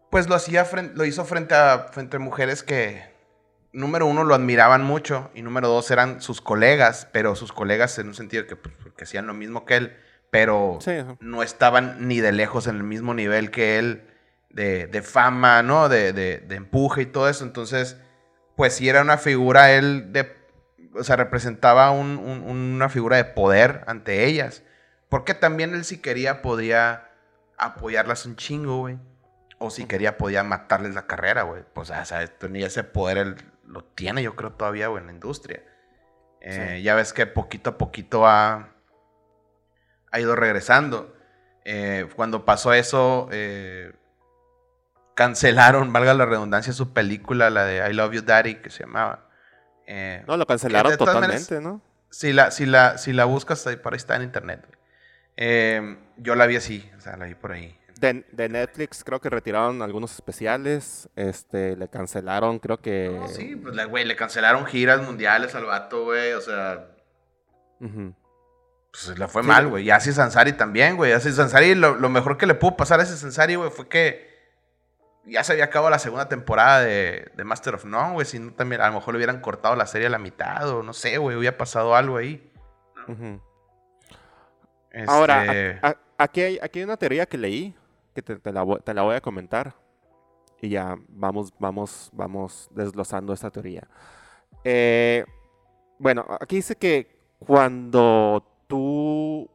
pues lo hacía fren- lo hizo frente a frente a mujeres que número uno lo admiraban mucho y número dos eran sus colegas, pero sus colegas en un sentido que, pues, que hacían lo mismo que él, pero sí, no estaban ni de lejos en el mismo nivel que él de, de fama, ¿no? De, de- de empuje y todo eso. Entonces, pues sí era una figura él de... O sea, representaba un- un- una figura de poder ante ellas. Porque también él si quería podía apoyarlas un chingo, güey. O si quería podía matarles la carrera, güey. Pues, o sea, tenía ese poder, él lo tiene yo creo todavía, güey, en la industria. Eh, Sí. Ya ves que poquito a poquito ha, ha ido regresando. Eh, cuando pasó eso, eh, cancelaron, valga la redundancia, su película, la de I Love You Daddy, que se llamaba. Eh, No, lo cancelaron maneras- totalmente, ¿no? si, la, si, la, si la buscas, por ahí está en internet. yo la vi así, o sea, la vi por ahí. De, de Netflix creo que retiraron algunos especiales, este, le cancelaron, creo que... No, sí, pues, la- güey, le cancelaron giras mundiales al vato, güey, o sea, pues le fue Sí. mal, güey. Y así Sansari también, güey. Así Sansari, lo, lo mejor que le pudo pasar a ese Sansari, güey, fue que ya se había acabado la segunda temporada de, de Master of None, güey. Si no, también a lo mejor le hubieran cortado la serie a la mitad o no sé, güey, hubiera pasado algo ahí. Este, Ahora, a- a- aquí, hay, aquí hay una teoría que leí, te, la, te la voy a comentar. Y ya vamos, vamos, vamos desglosando esta teoría. Eh, bueno, aquí dice que cuando tú...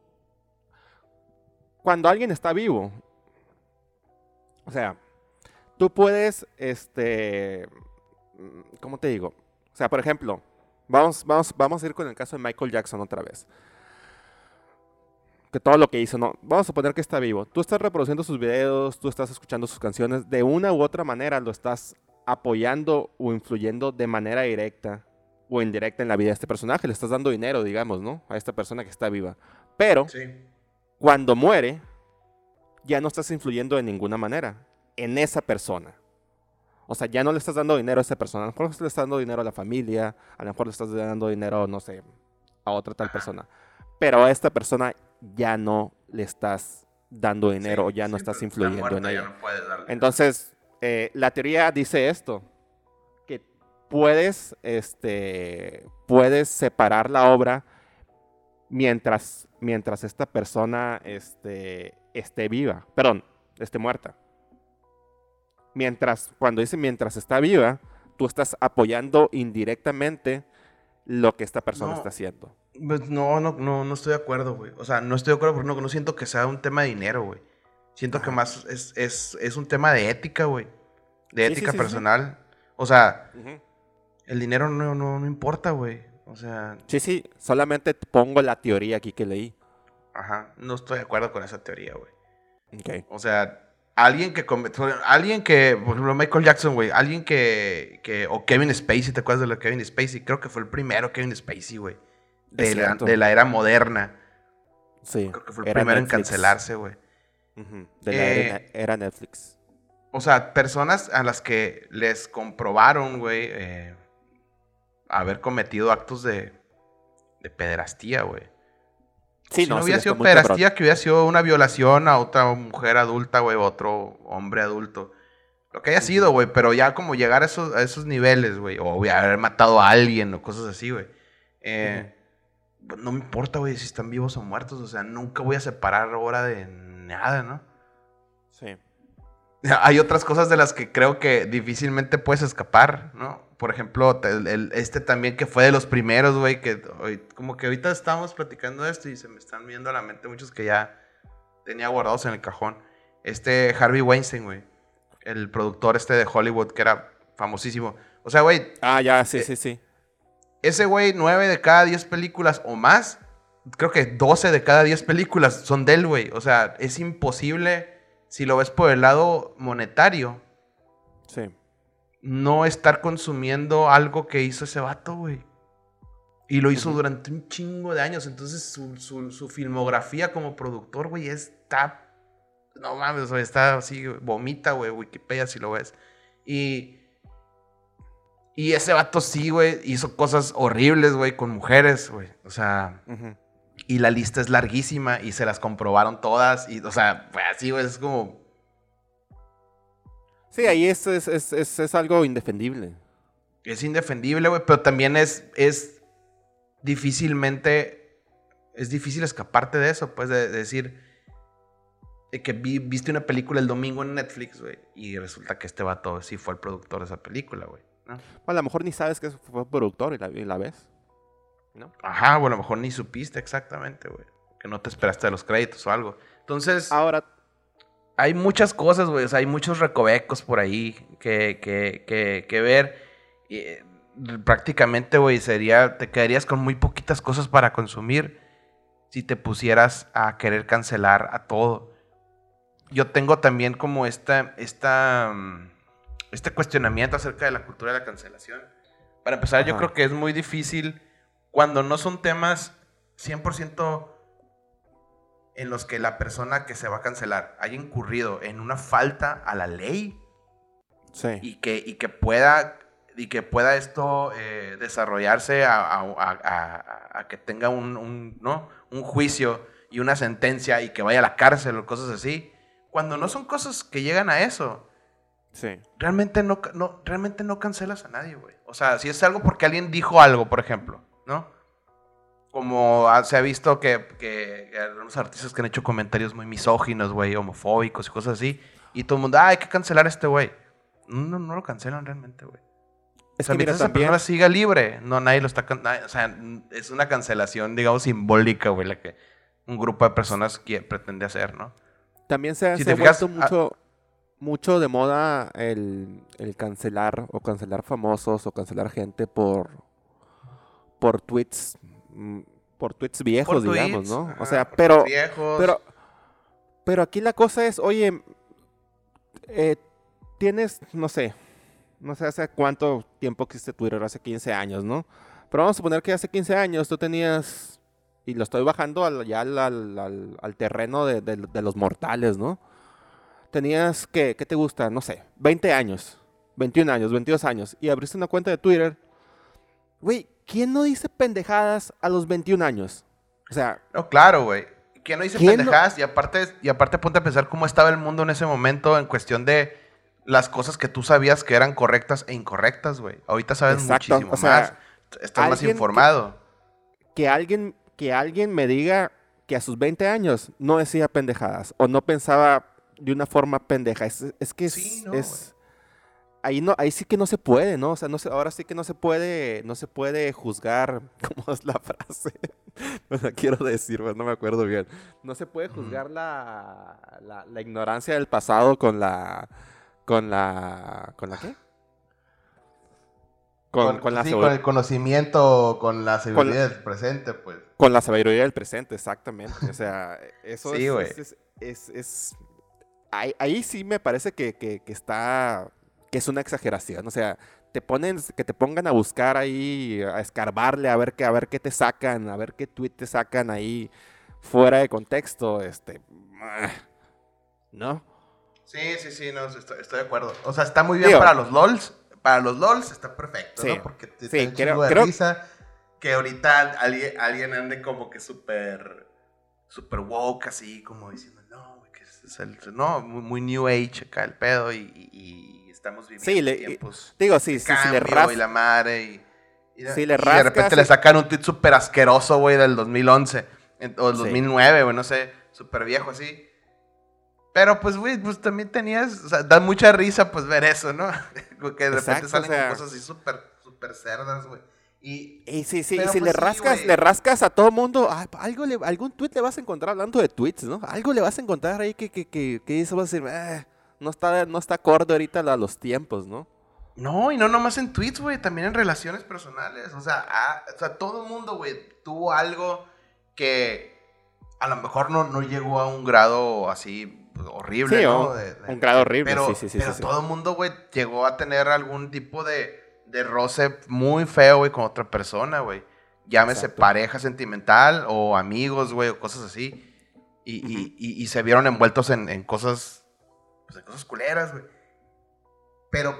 Cuando alguien está vivo, o sea, tú puedes, este, ¿cómo te digo? O sea, por ejemplo, vamos, vamos, vamos a ir con el caso de Michael Jackson otra vez que todo lo que hizo, no, vamos a suponer que está vivo. Tú estás reproduciendo sus videos, tú estás escuchando sus canciones, de una u otra manera lo estás apoyando o influyendo de manera directa o indirecta en la vida de este personaje. Le estás dando dinero, digamos, ¿no? A esta persona que está viva. Pero sí. cuando muere, ya no estás influyendo de ninguna manera en esa persona. O sea, ya no le estás dando dinero a esa persona. A lo mejor le estás dando dinero a la familia, a lo mejor le estás dando dinero, no sé, a otra tal persona. Pero a esta persona ya no le estás dando dinero Sí, o ya no estás está influyendo en ella. no. Entonces, eh, la teoría dice esto, que puedes, este, puedes separar la obra mientras, mientras esta persona este, esté viva, perdón, esté muerta. Mientras, cuando dice mientras está viva, tú estás apoyando indirectamente lo que esta persona No. está haciendo. Pues no, no, no, no estoy de acuerdo, güey. O sea, no estoy de acuerdo porque no, no siento que sea un tema de dinero, güey. Siento que más es, es, es un tema de ética, güey. De Sí, ética sí, sí. personal. O sea, el dinero no, no, no importa, güey. O sea, Sí, sí, solamente pongo la teoría aquí que leí. ajá, no estoy de acuerdo con esa teoría, güey. Ok. O sea, alguien que alguien que, por ejemplo, Michael Jackson, güey, alguien que, que, o Kevin Spacey, ¿te acuerdas de lo de Kevin Spacey? Creo que fue el primero Kevin Spacey, güey. De la, de la era moderna. Sí. Creo que fue el primero en cancelarse, güey. De la Eh, era, era Netflix. O sea, personas a las que les comprobaron, güey, eh, haber cometido actos de, de pederastía, güey. Sí, si no, sí, hubiera sido pederastía, que hubiera sido una violación a otra mujer adulta, güey, otro hombre adulto. Lo que haya sido, güey, pero ya como llegar a esos, a esos niveles, güey, o haber matado a alguien o cosas así, güey. eh, No me importa, güey, si están vivos o muertos, o sea, nunca voy a separar ahora de nada, ¿no? Sí. Hay otras cosas de las que creo que difícilmente puedes escapar, ¿no? Por ejemplo, el- el- este también que fue de los primeros, güey, que hoy- como que ahorita estamos platicando de esto y se me están viendo a la mente muchos que ya tenía guardados en el cajón. Este Harvey Weinstein, güey, el productor este de Hollywood que era famosísimo. O sea, güey, Ah, ya, sí, Eh, sí, sí. Ese güey, nueve de cada 10 películas o más, creo que 12 de cada 10 películas son de él, güey. O sea, es imposible, si lo ves por el lado monetario, Sí. no estar consumiendo algo que hizo ese vato, güey. Y lo hizo durante un chingo de años. Entonces su, su, su filmografía como productor, güey, está... No mames, está así, vomita, güey, Wikipedia si lo ves. Y... Y ese vato sí, güey, hizo cosas horribles, güey, con mujeres, güey. O sea... Y la lista es larguísima y se las comprobaron todas. Y, o sea, fue así, güey, es como... Sí, ahí es, es, es, es algo indefendible. Es indefendible, güey, pero también es, es difícilmente, es difícil escaparte de eso, pues, de, decir que viste una película el domingo en Netflix, güey, y resulta que este vato sí fue el productor de esa película, güey. A lo mejor ni sabes que fue productor y la, y la ves. ¿no? Ajá, bueno, a lo mejor ni supiste exactamente, güey. Que no te esperaste de los créditos o algo. Entonces. Ahora. Hay muchas cosas, güey. O sea, hay muchos recovecos por ahí que, que, que, que ver. Y, prácticamente, güey, sería. Te quedarías con muy poquitas cosas para consumir si te pusieras a querer cancelar a todo. Yo tengo también como esta. esta mm, este cuestionamiento acerca de la cultura de la cancelación. Para empezar, yo creo que es muy difícil cuando no son temas 100% en los que la persona que se va a cancelar haya incurrido en una falta a la ley sí. y, que, y que pueda y que pueda esto eh, desarrollarse a, que tenga un, ¿no? un juicio y una sentencia y que vaya a la cárcel o cosas así. Cuando no son cosas que llegan a eso, sí. realmente, no, no, realmente no cancelas a nadie, güey. O sea, si es algo porque alguien dijo algo, por ejemplo, ¿no? Como se ha visto que, que, algunos artistas que han hecho comentarios muy misóginos, güey, homofóbicos y cosas así, y todo el mundo, ah, hay que cancelar a este güey. No, no lo cancelan realmente, güey. Es que esa persona siga libre, no, nadie lo está... O sea, es una cancelación, digamos, simbólica, güey, la que un grupo de personas pretende hacer, ¿no? También se, ha vuelto mucho, mucho de moda el, el cancelar o cancelar famosos o cancelar gente por por tweets mm, por tweets viejos, digamos, ¿no? o sea, pero pero pero aquí la cosa es, oye, eh, tienes, no sé, no sé hace cuánto tiempo existe Twitter, hace 15 años, ¿no? Pero vamos a suponer que hace 15 años tú tenías, y lo estoy bajando ya al, terreno de, los mortales, ¿no? Tenías, que, ¿qué te gusta? No sé, 20 años, 21 años, 22 años, y abriste una cuenta de Twitter. Güey, ¿quién no dice pendejadas a los 21 años? O sea... No, claro, güey. ¿Quién no dice pendejadas? Y, aparte, y aparte ponte a pensar cómo estaba el mundo en ese momento en cuestión de las cosas que tú sabías que eran correctas e incorrectas, güey. Ahorita sabes muchísimo más. Estás más informado. Que, alguien, que alguien me diga que a sus 20 años no decía pendejadas o no pensaba de una forma pendeja. Es, que es, ahí no, ahí sí que no se puede, ¿no? O sea, no se, ahora sí que no se puede, no se puede juzgar, (laughs) ¿cómo es la frase? (laughs) no la quiero decir, no me acuerdo bien. No se puede juzgar la, la, ignorancia del pasado con la, con la, ¿con la qué? Con, con, la sí, con el conocimiento, con la sabiduría del presente, pues. Con la sabiduría del presente, exactamente. O sea, eso es, es, es, ahí, ahí, sí me parece que, que, que está es una exageración. O sea, te ponen, que te pongan a buscar ahí, a escarbarle, a ver qué, a ver qué te sacan, a ver qué tweet te sacan ahí fuera de contexto, este, ¿no? Sí, sí, sí, no, estoy, de acuerdo. O sea, está muy bien para los LOLs, para los LOLs está perfecto, ¿no? Porque te, sí, creo, de risa que ahorita alguien, alguien ande como que súper, súper woke, así, como diciendo, es, el, no, muy, new age acá el pedo y estamos viviendo sí, tiempos. digo, sí, sí, le rascas. Y la madre y, y, de repente le sacan un tweet súper asqueroso, güey, del 2011 o del 2009, güey, no sé, súper viejo así. Pero pues, güey, pues también tenías, o sea, da mucha risa pues ver eso, ¿no? (laughs) que de repente salen cosas así súper, súper cerdas, güey. Y, sí, sí, y si le pues, rascas, le rascas a todo mundo, ah, algo le, algún tweet le vas a encontrar hablando de tweets, ¿no? Algo le vas a encontrar ahí que, que, que, que eso va a decir, eh, no está, no está acorde ahorita a los tiempos, ¿no? No, y no nomás en tweets, güey, también en relaciones personales. O sea, ah, o sea todo el mundo, güey, tuvo algo que a lo mejor no, no llegó a un grado así horrible, ¿no? un grado horrible, pero, sí, sí, sí. Pero todo el mundo, güey, llegó a tener algún tipo de, de roce muy feo, güey, con otra persona, güey. Llámese pareja sentimental o amigos, güey, o cosas así. Y, se vieron envueltos en, cosas, pues, en cosas culeras, güey. Pero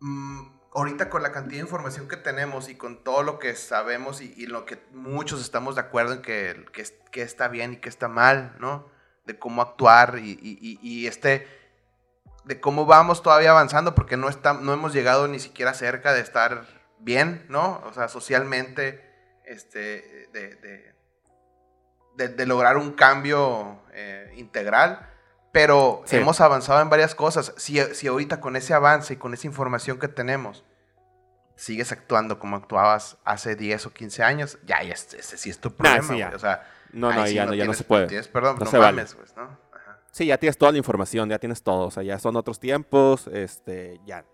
mm, ahorita con la cantidad de información que tenemos y con todo lo que sabemos y, lo que muchos estamos de acuerdo en que, que, está bien y que está mal, ¿no? De cómo actuar y, este, de cómo vamos todavía avanzando, porque no, está, no hemos llegado ni siquiera cerca de estar bien, ¿no? O sea, socialmente, este, de, de, lograr un cambio eh, integral. Pero hemos avanzado en varias cosas. Si, si ahorita con ese avance y con esa información que tenemos sigues actuando como actuabas hace 10 o 15 años, ya, ese, sí es tu problema. o sea, no, no, ya, no, ya no se puede. perdón, no, se mames, pues, ¿no? Sí, ya tienes toda la información, ya tienes todo. O sea, ya son otros tiempos, este, ya.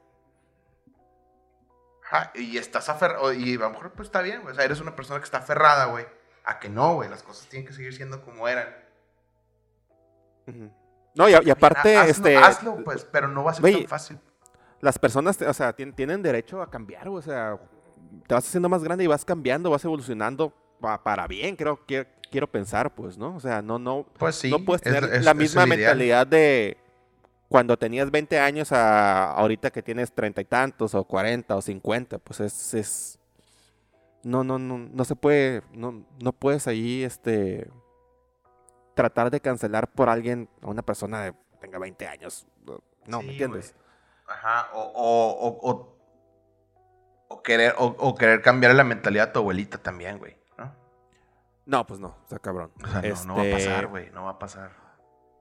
Ajá, y estás aferrado, y a lo mejor pues está bien, O sea, eres una persona que está aferrada, güey. A que no, güey, las cosas tienen que seguir siendo como eran. No, y, aparte, hazlo, este. Hazlo, pues, pero no va a ser tan fácil las personas, o sea, tienen derecho a cambiar, o sea, te vas haciendo más grande y vas cambiando, vas evolucionando para bien, creo que quiero pensar, pues, ¿no? O sea, no, no, pues no puedes tener la misma mentalidad de cuando tenías 20 años a ahorita que tienes treinta y tantos, o 40, o 50, pues es, es no, no, no, no se puede, no, no puedes ahí, este, tratar de cancelar por alguien a una persona que tenga 20 años. No, ¿me entiendes? Ajá, o, o, querer, o, querer cambiar la mentalidad a tu abuelita también, güey, ¿no? No, pues no, está cabrón. O sea, no, va a pasar, este, güey, no va a pasar.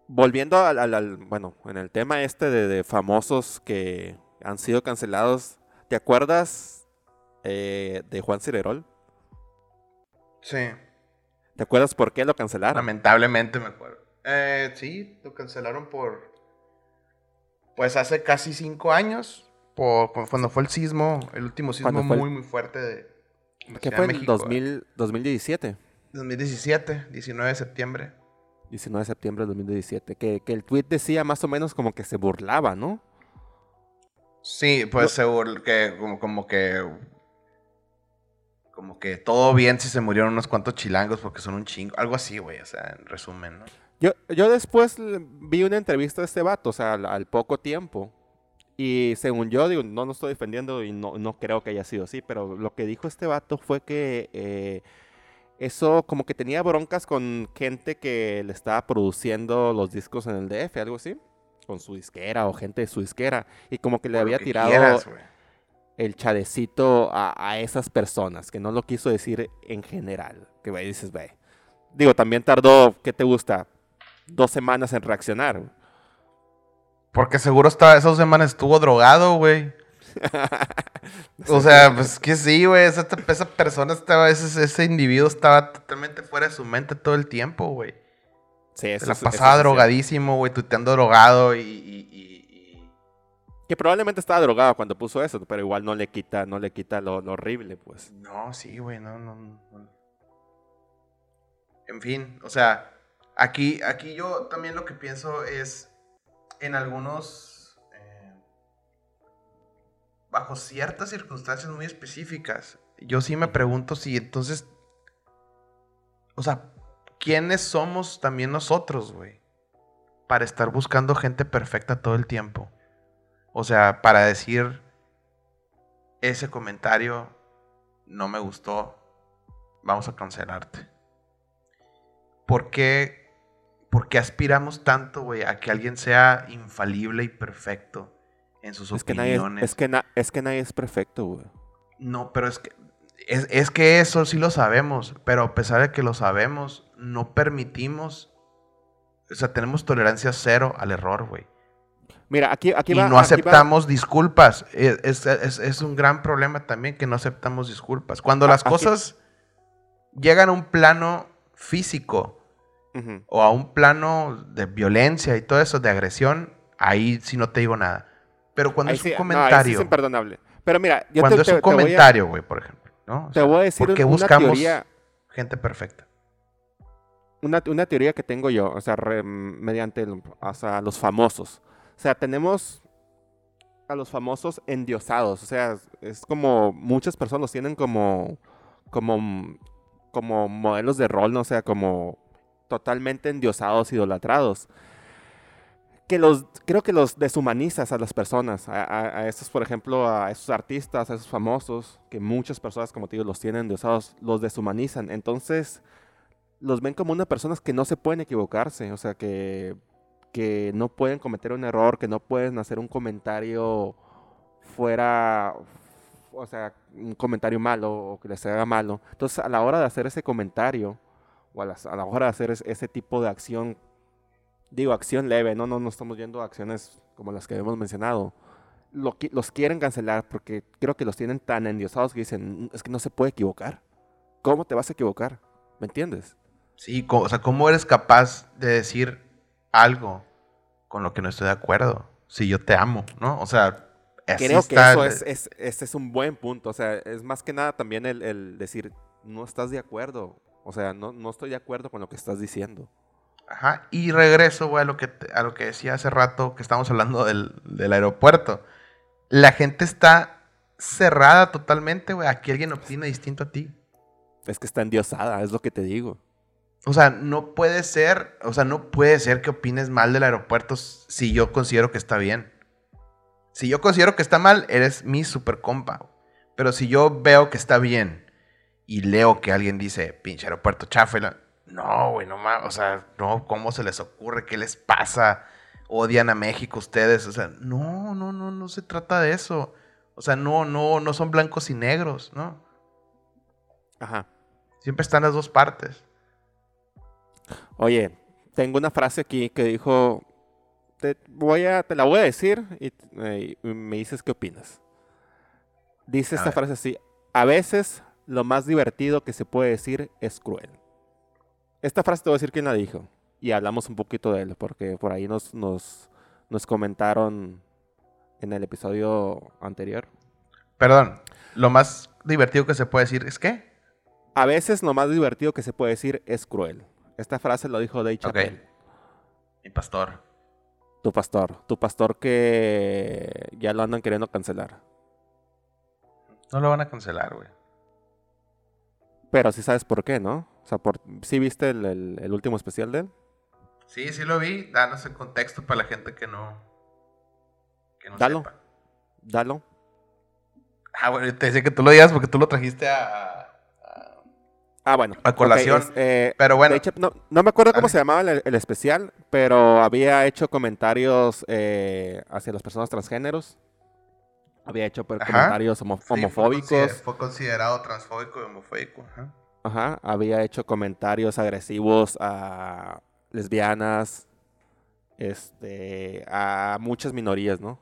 Volviendo al, bueno, en el tema este de, famosos que han sido cancelados, ¿te acuerdas eh, de Juan Cirerol? Sí. ¿Te acuerdas por qué lo cancelaron? Lamentablemente me acuerdo. Eh, sí, lo cancelaron por pues hace casi cinco años, por, cuando fue el sismo, el último sismo muy, muy fuerte de... ¿Qué fue en 2017? 2017, 19 de septiembre. 19 de septiembre de 2017. Que, que el tweet decía más o menos como que se burlaba, ¿no? Sí, pues se que como, como que como que todo bien si se murieron unos cuantos chilangos porque son un chingo, algo así, güey, o sea, en resumen, ¿no? Yo, yo después vi una entrevista de este vato, o sea, al, poco tiempo. Y según yo, digo, no lo estoy defendiendo y no, no, creo que haya sido así, pero lo que dijo este vato fue que eh, eso como que tenía broncas con gente que le estaba produciendo los discos en el DF, algo así, con su disquera o gente de su disquera, y como que le había tirado el chadecito a, a, esas personas, que no lo quiso decir en general, que ve, dices, ve. Digo, también tardó, ¿qué te gusta? dos semanas en reaccionar. Porque seguro estaba, esas semanas estuvo drogado, güey. (laughs) o sea, pues que sí, güey. Esa, persona estaba, ese, ese individuo estaba totalmente fuera de su mente todo el tiempo, güey. Sí, eso Se la pasaba drogadísimo, güey, tuteando drogado y, y, Que probablemente estaba drogado cuando puso eso, pero igual no le quita, no le quita lo, lo horrible, pues. No, sí, güey, no, no, no. En fin, o sea, Aquí, aquí yo también lo que pienso es en algunos, bajo ciertas circunstancias muy específicas, yo sí me pregunto si entonces, o sea, ¿quiénes somos también nosotros, güey? Para estar buscando gente perfecta todo el tiempo. O sea, para decir, ese comentario no me gustó, vamos a cancelarte. ¿Por qué ¿por qué aspiramos tanto, güey, a que alguien sea infalible y perfecto en sus es opiniones? Que es, que es que nadie es perfecto, güey. No, pero es que, es, que eso sí lo sabemos, pero a pesar de que lo sabemos, no permitimos, o sea, tenemos tolerancia cero al error, güey. Mira, aquí, aquí y no aceptamos disculpas. Es, un gran problema también que no aceptamos disculpas. Cuando las cosas llegan a un plano físico, o a un plano de violencia y todo eso, de agresión, ahí sí no te digo nada. Pero cuando es un comentario. es imperdonable. Pero mira, yo cuando es un comentario, güey, por ejemplo. ¿no? te voy a decir una buscamos teoría, gente perfecta. Una, una, teoría que tengo yo, o sea, mediante los famosos. O sea, tenemos a los famosos endiosados. O sea, es como muchas personas los tienen como como, como modelos de rol, ¿no? O sea, como totalmente endiosados, idolatrados. Que los, creo que los deshumanizas a las personas, a, estos, por ejemplo, a esos artistas, a esos famosos, que muchas personas, como te digo, los tienen endiosados, los deshumanizan. Entonces, los ven como unas personas que no se pueden equivocarse, o sea, que, que no pueden cometer un error, que no pueden hacer un comentario fuera, o sea, un comentario malo o que les haga malo. Entonces, a la hora de hacer ese comentario, o a la, hora de hacer ese tipo de acción, digo, acción leve, no, no, no estamos viendo acciones como las que hemos mencionado. Lo, los quieren cancelar porque creo que los tienen tan endiosados que dicen, mm, es que no se puede equivocar. ¿Cómo te vas a equivocar? ¿Me entiendes? Sí, o sea, ¿cómo eres capaz de decir algo con lo que no estoy de acuerdo? Si yo te amo, ¿no? O sea, Creo que eso es, es, ese es un buen punto. O sea, es más que nada también el, decir, no estás de acuerdo. O sea, no, no, estoy de acuerdo con lo que estás diciendo. Ajá, y regreso, güey, a lo que, a lo que decía hace rato que estábamos hablando del, del aeropuerto. La gente está cerrada totalmente, güey. Aquí alguien opina distinto a ti. Es que está endiosada, es lo que te digo. O sea, no puede ser, o sea, no puede ser que opines mal del aeropuerto si yo considero que está bien. Si yo considero que está mal, eres mi super compa. Pero si yo veo que está bien y leo que alguien dice, pinche aeropuerto chafa, no, güey, no mames, o sea, no, ¿cómo se les ocurre? ¿Qué les pasa? ¿Odian a México ustedes? O sea, no, no, no, no se trata de eso. O sea, no, no, no son blancos y negros, ¿no? Ajá. Siempre están las dos partes. Oye, tengo una frase aquí que dijo te, voy a, te la voy a decir y, me dices qué opinas. Dice esta frase así, a veces lo más divertido que se puede decir es cruel. Esta frase te voy a decir quién la dijo y hablamos un poquito de él porque por ahí nos, nos, nos comentaron en el episodio anterior. Perdón, lo más divertido que se puede decir es qué? A veces lo más divertido que se puede decir es cruel. Esta frase lo dijo Dave Chappelle. Mi pastor. Tu pastor. Tu pastor que ya lo andan queriendo cancelar. No lo van a cancelar, güey. Pero sí sabes por qué, ¿no? O sea, por, ¿sí viste el, último especial de él? Sí, sí lo vi. Danos el contexto para la gente que no, que no Dalo. sepa. Dalo. Ah, bueno, te decía que tú lo digas porque tú lo trajiste a, Ah, bueno. A colación. Eh, pero bueno. no, me acuerdo cómo se llamaba el, especial, pero había hecho comentarios eh, hacia las personas transgéneros. Había hecho pues, comentarios homofóbicos. Fue, considerado transfóbico y homofóbico. Ajá. Había hecho comentarios agresivos a lesbianas, este, a muchas minorías, ¿no?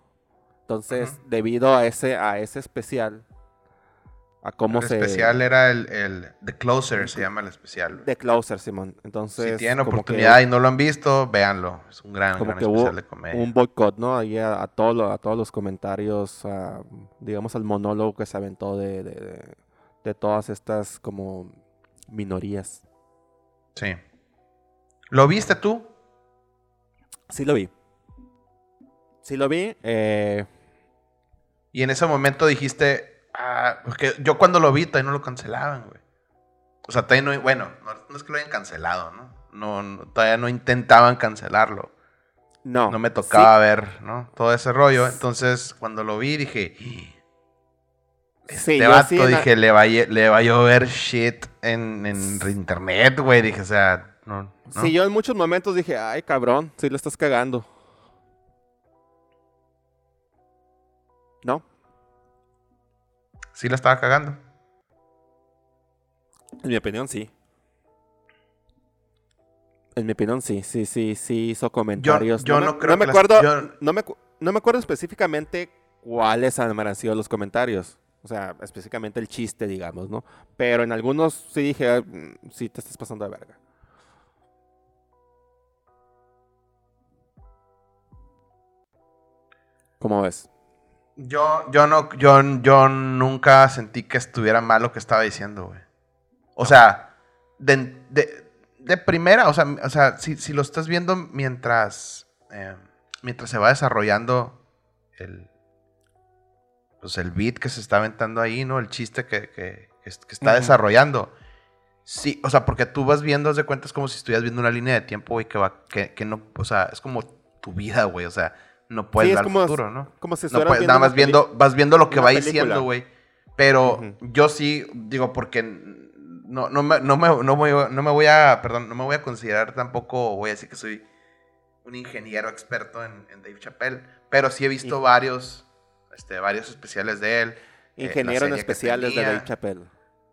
Entonces, debido a ese, a ese especial, el especial era el, The Closer, se llama el especial. The Closer, Simón. Entonces... Si tienen oportunidad y no lo han visto, véanlo. Es un gran, gran especial de comedia. Un boicot, ¿no? Ahí a, a todos los comentarios, digamos al monólogo que se aventó de, de, todas estas como minorías. Sí. ¿Lo viste tú? Sí lo vi. Sí lo vi. Eh, y en ese momento dijiste, Ah, porque yo cuando lo vi todavía no lo cancelaban, güey. O sea, todavía no, bueno, no, es que lo hayan cancelado, ¿no? No, Todavía no intentaban cancelarlo. No. No me tocaba ver, ¿no? Todo ese rollo. Entonces, cuando lo vi, dije. Este sí, vato, dije, le, va, le va a llover shit en, en internet, güey. Dije, o sea, no, Sí, yo en muchos momentos dije, ay, cabrón, sí lo estás cagando. ¿No? sí la estaba cagando. En mi opinión, sí. En mi opinión, sí, sí, sí, sí hizo comentarios. Yo, no, creo me acuerdo, no, me, no me acuerdo específicamente cuáles han sido los comentarios. O sea, específicamente el chiste, digamos, ¿no? Pero en algunos sí dije, mm, sí te estás pasando de verga. ¿Cómo ves? Yo, yo no, yo, yo nunca sentí que estuviera mal lo que estaba diciendo, güey. O sea, de, primera, o sea, o sea si, lo estás viendo mientras, eh, mientras se va desarrollando el, pues el beat que se está aventando ahí, ¿no? El chiste que, que, que, es- que está desarrollando. Sí, o sea, porque tú vas viendo, haz de cuenta, es como si estuvieras viendo una línea de tiempo, güey, que va, que, que no, o sea, es como tu vida, güey, o sea, no puedes Sí, al como- futuro, ¿no? Como si No puedes, nada más viendo, vas viendo lo que va película. diciendo, güey. Pero yo sí, digo, porque no, no, me, no, me, no, me, no me voy a, perdón, no me voy a considerar tampoco, voy a decir que soy un ingeniero experto en, en Dave Chappelle, pero sí he visto varios, este, varios especiales de él. eh, Ingeniero en especiales de. Dave Chappelle.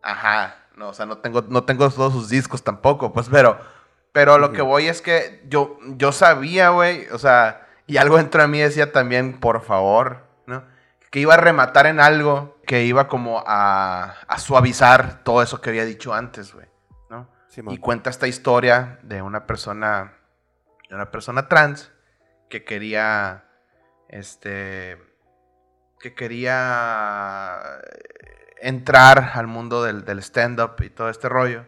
Ajá, no, o sea, no tengo, no tengo todos sus discos tampoco, pues, pero, pero lo que voy es que yo, yo sabía, güey, o sea, y algo dentro de mí decía también, por favor, ¿no? Que iba a rematar en algo que iba como a, a suavizar todo eso que había dicho antes, güey, ¿no? Y cuenta esta historia de una persona, de una persona trans que quería, este, que quería entrar al mundo del, del stand-up y todo este rollo.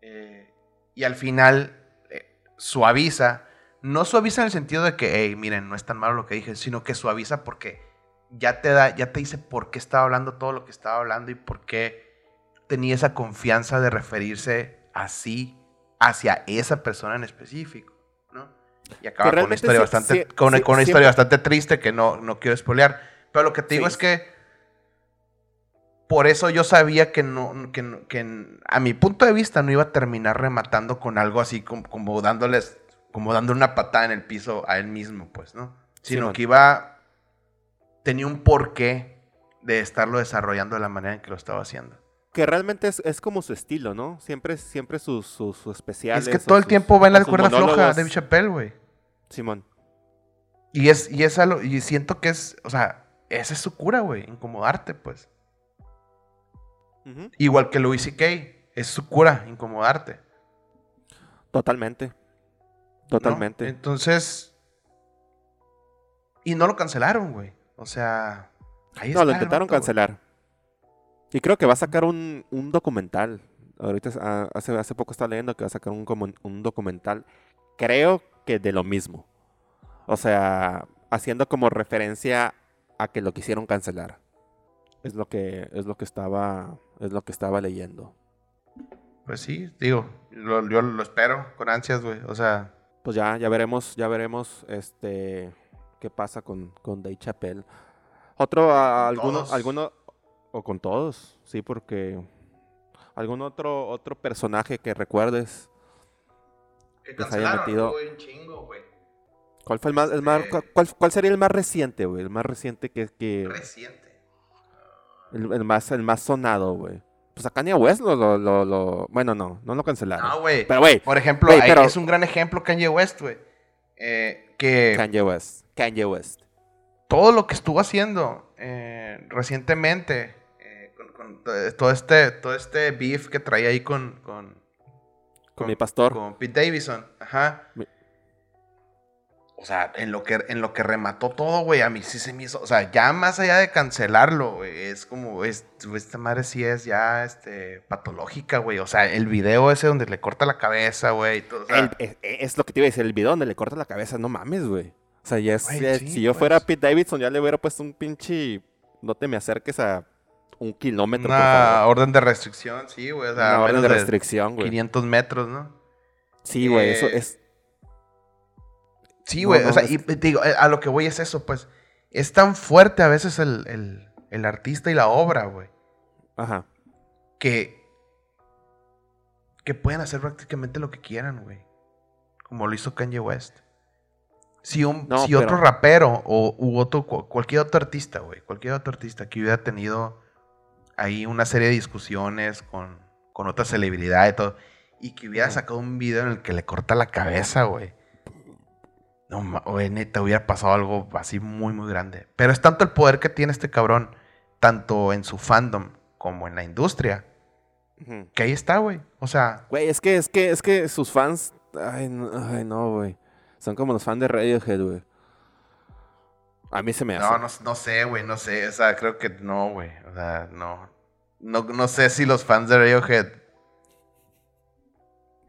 Eh, y al final eh, suaviza, no suaviza en el sentido de que, hey, miren, no es tan malo lo que dije, sino que suaviza porque ya te da, ya te dice por qué estaba hablando todo lo que estaba hablando y por qué tenía esa confianza de referirse así hacia esa persona en específico, ¿no? Y acaba con una historia sí- bastante, sí- con, una- sí- con una siempre- historia bastante triste que no, no quiero spoilear. Pero lo que te digo Sí. es que por eso yo sabía que no, que, que a mi punto de vista no iba a terminar rematando con algo así como, como dándoles, como dando una patada en el piso a él mismo, pues, ¿no? Sino que iba, tenía un porqué de estarlo desarrollando de la manera en que lo estaba haciendo. Que realmente es, es como su estilo, ¿no? Siempre, siempre sus, sus, sus especiales. es que o todo el sus- tiempo va en la cuerda floja. Dave Chappelle, güey. Simón. Y es, y es algo- y siento que es, o sea, esa es su cura, güey, incomodarte, pues. Igual que Louis C.K., es su cura, incomodarte. Totalmente. ¿no? Totalmente. Entonces. Y no lo cancelaron, güey. O sea. Ahí No, está lo intentaron cancelar. Y creo que va a sacar un, un documental. Ahorita ah, hace, hace poco estaba leyendo que va a sacar un, un documental. Creo que de lo mismo. O sea, haciendo como referencia a que lo quisieron cancelar. Es lo que, es lo que estaba. Es lo que estaba leyendo. Pues sí, digo, lo- yo lo espero con ansias, güey. O sea, Pues ya, ya veremos, ya veremos este qué pasa con, con Dave Chappelle. Otro, a- alguno, todos. alguno, o con todos, sí, porque algún otro, otro personaje que recuerdes. que Que se haya metido- un chingo, güey. ¿Cuál fue el más, el más Este- cuál, cuál sería el más reciente, güey? El más reciente que, que Reciente. el, el más, el más sonado, güey. Pues a Kanye West lo, lo, lo, lo- bueno, no, no lo cancelaron. No, güey. Pero, güey, Por ejemplo, Güey, ahí pero- es un gran ejemplo Kanye West, güey. Eh, que Kanye West, Kanye West. todo lo que estuvo haciendo eh, recientemente, eh, con, con to- todo, este, todo este beef que traía ahí con, con, Con mi pastor. con Pete Davidson, ajá. Mi- O sea, en lo que, en lo que remató todo, güey, a mí sí se me hizo, o sea, ya más allá de cancelarlo, güey, es como, es, esta madre sí es ya, este, patológica, güey, o sea, el video ese donde le corta la cabeza, güey, o sea, El- es, es lo que te iba a decir, el video donde le corta la cabeza, no mames, güey. O sea, ya es, Güey, ya- sí, si yo pues. fuera Pete Davidson, ya le hubiera puesto un pinche. No te me acerques a un kilómetro, por una favor. orden de restricción, sí, güey, o sea, Una orden de restricción, güey. 500 metros, ¿no? Sí, güey, eso Eh, es. Sí, güey. no, o sea, es y te digo, eh, a lo que voy es eso, pues. Es tan fuerte a veces el, el- el artista y la obra, güey. Ajá. Que. Que pueden hacer prácticamente lo que quieran, güey. Como lo hizo Kanye West. Si, un, No, si otro pero- rapero o u otro, cu- cualquier otro artista, güey. Cualquier otro artista que hubiera tenido ahí una serie de discusiones con, con otra celebridad y todo. Y que hubiera sacado un video en el que le corta la cabeza, güey. No, güey, neta, hubiera pasado algo así muy, muy grande. Pero es tanto el poder que tiene este cabrón, tanto en su fandom como en la industria, que ahí está, güey. O sea, Güey, es que, es que, es que sus fans. Ay, no, ay, no, güey. Son como los fans de Radiohead, güey. A mí se me hace. no, no, no sé, güey, no sé. O sea, creo que no, güey. O sea, no. no. No sé si los fans de Radiohead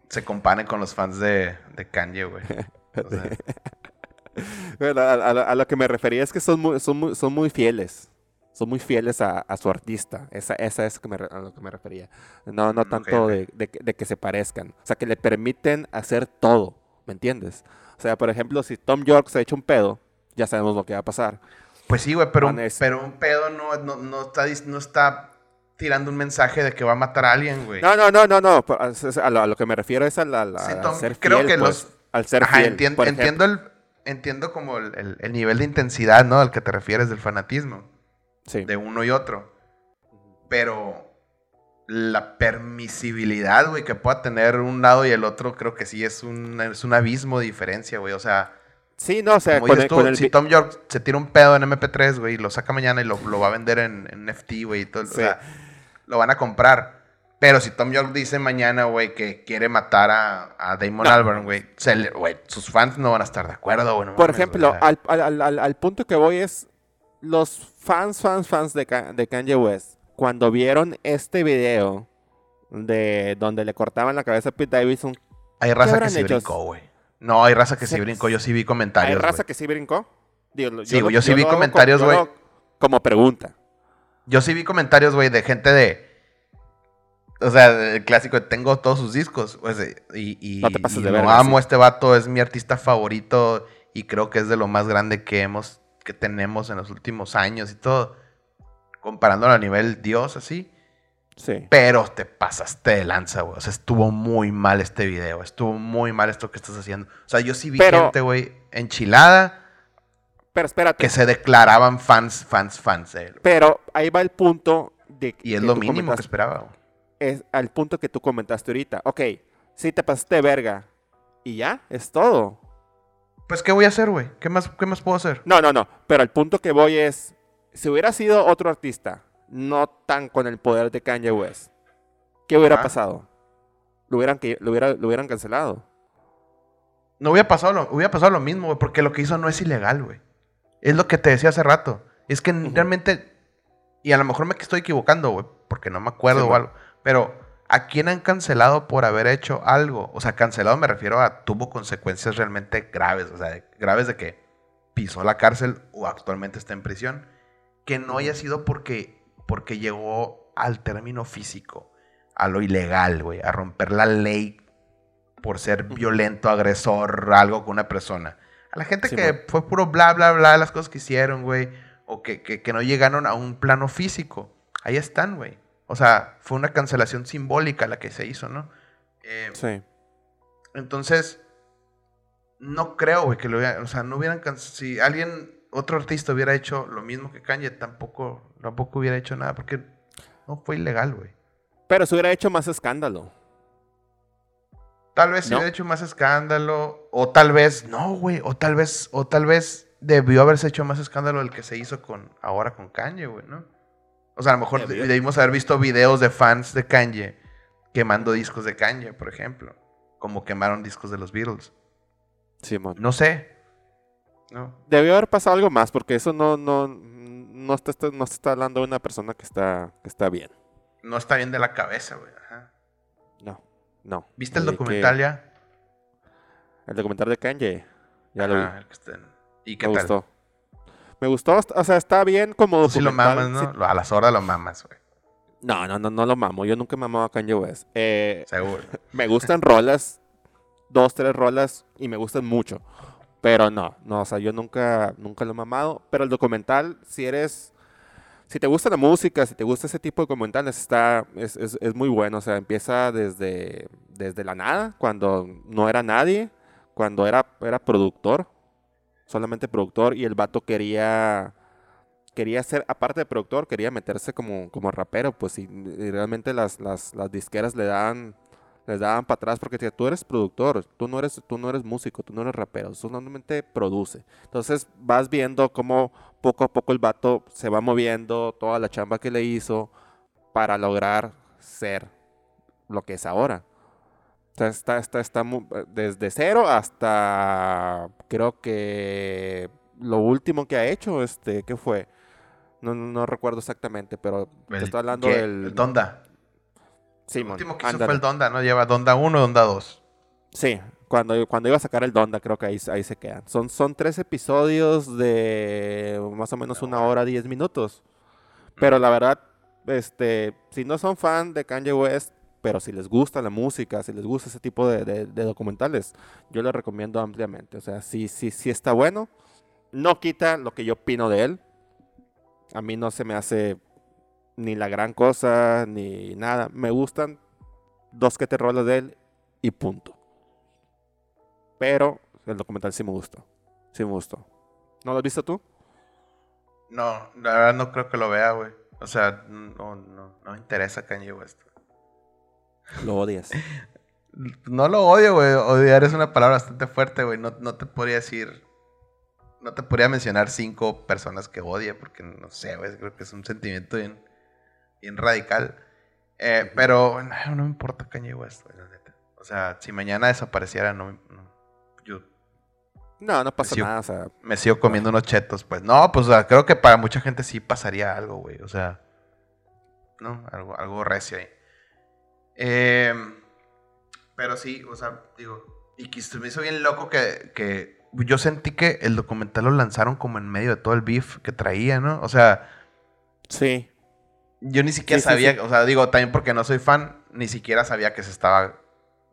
se comparen con los fans de, de Kanye, güey. (laughs) (laughs) O sea, Bueno, a, a- a lo que me refería es que son muy, son muy, son muy fieles. son muy fieles a, a su artista. Esa, esa es que me a lo que me refería. No, no tanto. De, de que- de que se parezcan. O sea, que le permiten hacer todo. ¿Me entiendes? O sea, por ejemplo, si Tom York se echa un pedo, ya sabemos lo que va a pasar. Pues sí, güey, pero, eso. pero un pedo no, no, no está, no está tirando un mensaje de que va a matar a alguien, güey. No, no, no, no, no. pero A, lo, a lo que me refiero es a, la, la- Sí, Tom, ser creo fiel, que pues, los- al ser Ajá, fiel. entien- entiendo, el, entiendo como el, el- el nivel de intensidad, ¿no? Al que te refieres del fanatismo, Sí. de uno y otro. Pero la permisibilidad, güey, que pueda tener un lado y el otro, creo que sí es un, es un abismo de diferencia, güey. O sea, Sí, no, o sea, con tú, con el si Tom York se tira un pedo en MP3, güey, y lo saca mañana y lo, lo va a vender en, en NFT, güey, y todo, Sí. o sea, lo van a comprar. Pero si Tom York dice mañana, güey, que quiere matar a, a Damon No. Albarn, güey, sus fans no van a estar de acuerdo, güey. no Por mames, ejemplo, al, al- al- al- punto que voy es los fans, fans, fans de, de Kanye West, cuando vieron este video de donde le cortaban la cabeza a Pete Davidson, hay raza que sí brincó, güey. No, hay raza que sí brincó, yo sí vi ¿hay comentarios, raza güey. que sí brincó? Digo, Sí, güey, yo sí vi comentarios, yo güey. Como pregunta. Yo sí vi comentarios, güey, de gente de... O sea, el clásico de tengo todos sus discos. pues, eh, y y, No te pases y de lo verga, amo, sí. este vato es mi artista favorito y creo que es de lo más grande que hemos, que tenemos en los últimos años y todo. Comparándolo a nivel Dios, así. Sí. Pero te pasaste de lanza, güey. O sea, estuvo muy mal este video. Estuvo muy mal esto que estás haciendo. O sea, yo sí vi Pero- gente, güey, enchilada Pero espérate. que se declaraban fans, fans, fans él. Pero ahí va el punto de Y es lo mínimo que esperaba, güey. Es al punto que tú comentaste ahorita. Ok, sí te pasaste verga. Y ya, es todo. Pues, ¿qué voy a hacer, güey? ¿Qué más, ¿Qué más puedo hacer? No, no, no. Pero el punto que voy es, si hubiera sido otro artista, no tan con el poder de Kanye West, ¿qué hubiera pasado? Lo hubieran, lo, hubiera, lo hubieran cancelado. No hubiera pasado lo, hubiera pasado lo mismo, güey, porque lo que hizo no es ilegal, güey. Es lo que te decía hace rato. Es que realmente, y a lo mejor me estoy equivocando, güey, porque no me acuerdo Sí, o algo, pero ¿a quién han cancelado por haber hecho algo? O sea, cancelado me refiero a tuvo consecuencias realmente graves, o sea, graves de que pisó la cárcel o actualmente está en prisión, que no haya sido porque, porque llegó al término físico, a lo ilegal, güey, a romper la ley por ser violento, agresor, algo con una persona. A la gente que fue puro bla, bla, bla, las cosas que hicieron, güey, o que, que- que no llegaron a un plano físico. Ahí están, güey. O sea, fue una cancelación simbólica la que se hizo, ¿no? Eh, Sí. entonces, no creo, güey, que lo hubieran, o sea, no hubieran, can- si alguien, otro artista hubiera hecho lo mismo que Kanye, tampoco, tampoco hubiera hecho nada, porque no fue ilegal, güey. Pero se hubiera hecho más escándalo. Tal vez se ¿No? hubiera hecho más escándalo, o tal vez, no, güey, o tal vez, o tal vez debió haberse hecho más escándalo el que se hizo con, ahora con Kanye, güey, ¿no? O sea, a lo mejor Debió. debimos haber visto videos de fans de Kanye quemando discos de Kanye, por ejemplo, como quemaron discos de los Beatles. Simón. No sé. No. Debió haber pasado algo más, porque eso no, no, no, está, está- no se está hablando de una persona que está, que está bien. No está bien de la cabeza, güey. ajá. No, no. ¿Viste el documental que- ya? El documental de Kanye. Ya lo vi. El que está en- ¿Y qué Me tal? gustó. Me gustó, o sea, está bien como Tú sí lo mamas, ¿no? sí- A las horas lo mamas, güey. No, no, no, no lo mamo. Yo nunca he mamado a Kanye West. Eh, Seguro. (laughs) me gustan rolas, dos, tres rolas, y me gustan mucho. Pero no, no, o sea, yo nunca, nunca lo he mamado. Pero el documental, si eres, si te gusta la música, si te gusta ese tipo de documentales, está, es, es- es muy bueno. O sea, empieza desde, desde la nada, cuando no era nadie, cuando era, era productor, solamente productor, y el vato quería quería ser, aparte de productor, quería meterse como, como rapero, pues y, realmente las, las, disqueras le daban, les daban para atrás porque decía, tú eres productor, tú no eres, tú no eres músico, tú no eres rapero, solamente produce. Entonces vas viendo cómo poco a poco el vato se va moviendo, toda la chamba que le hizo para lograr ser lo que es ahora. Está, está, está mu- desde cero hasta creo que lo último que ha hecho, este, ¿qué fue? No, no, no recuerdo exactamente, pero te El- estoy hablando ¿qué? del... El Donda. el Simón, último que hizo fue el Donda, ¿no? Lleva Donda 1 Donda 2. Sí, cuando, cuando iba a sacar el Donda, creo que ahí, ahí se quedan. Son, son tres episodios de más o menos una hora, diez minutos. Pero la verdad, este, si no son fan de Kanye West, pero si les gusta la música, si les gusta ese tipo de, documentales, yo les recomiendo ampliamente. O sea, sí, sí, sí está bueno. No quita lo que yo opino de él. A mí no se me hace ni la gran cosa, ni nada. Me gustan dos que te rolas de él y punto. Pero el documental sí me gustó. Sí me gustó. ¿No lo has visto tú? No, la verdad no creo que lo vea, güey. O sea, no, no, no me interesa Kanye West. Lo odias. No lo odio, güey. Odiar es una palabra bastante fuerte, güey. No, no te podría decir. No te podría mencionar cinco personas que odie, porque no sé, güey. Creo que es un sentimiento bien, bien radical. Eh, pero no, no me importa Kanye West, güey, la neta. O sea, si mañana desapareciera, no, no- yo No, no pasa nada. O sea, me sigo comiendo unos chetos, pues. No, pues o sea, creo que para mucha gente sí pasaría algo, güey. O sea, ¿no? Algo, algo recio ahí. Eh, pero sí, o sea, digo, y que se me hizo bien loco que, que yo sentí que el documental lo lanzaron como en medio de todo el beef que traía, ¿no? O sea, sí. yo ni siquiera Sí, sabía, sí. o sea, digo, también porque no soy fan, ni siquiera sabía que se estaba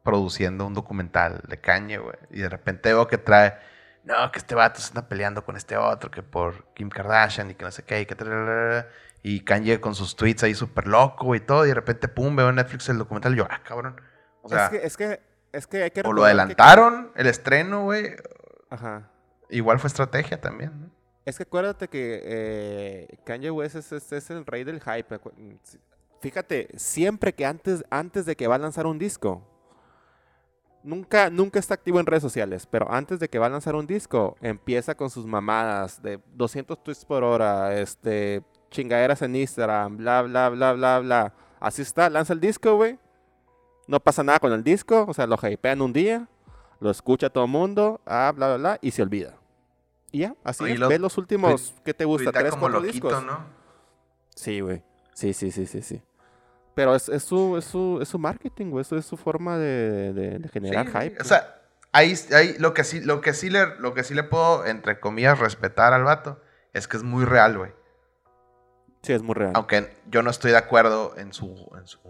produciendo un documental de Kanye, güey. Y de repente veo que trae, no, que este vato se anda peleando con este otro, que por Kim Kardashian y que no sé qué, y que tralala. Y Kanye con sus tweets ahí súper loco y todo, y de repente, pum, veo en Netflix el documental y yo, ah, cabrón. O sea, es, que, es que, es que hay que o lo que- adelantaron, el estreno, güey. Ajá. Igual fue estrategia también, ¿no? Es que acuérdate que eh, Kanye West es, es- es el rey del hype. Fíjate, siempre que antes, antes de que va a lanzar un disco, nunca, nunca está activo en redes sociales, pero antes de que va a lanzar un disco, empieza con sus mamadas de 200 tweets por hora, este, chingaderas en Instagram, bla, bla, bla, bla, bla. Así está, lanza el disco, güey. No pasa nada con el disco, o sea, lo hypean un día, lo escucha todo el mundo, ah, bla, bla, bla, y se olvida. Y ya, así Oye, es. lo- Ve los últimos, ¿qué te gusta? ¿Tres, como cuatro loquito, discos? ¿no? Sí, güey. Sí, sí, sí, sí, sí. Pero es, es, su, es, su, es su marketing, güey. Eso es su forma de, de- de generar Sí, hype. O sea, ahí, ahí lo, que sí, lo, que sí le, lo que sí le puedo, entre comillas, respetar al vato es que es muy real, güey. Sí, es muy real. Aunque yo no estoy de acuerdo en su, en su,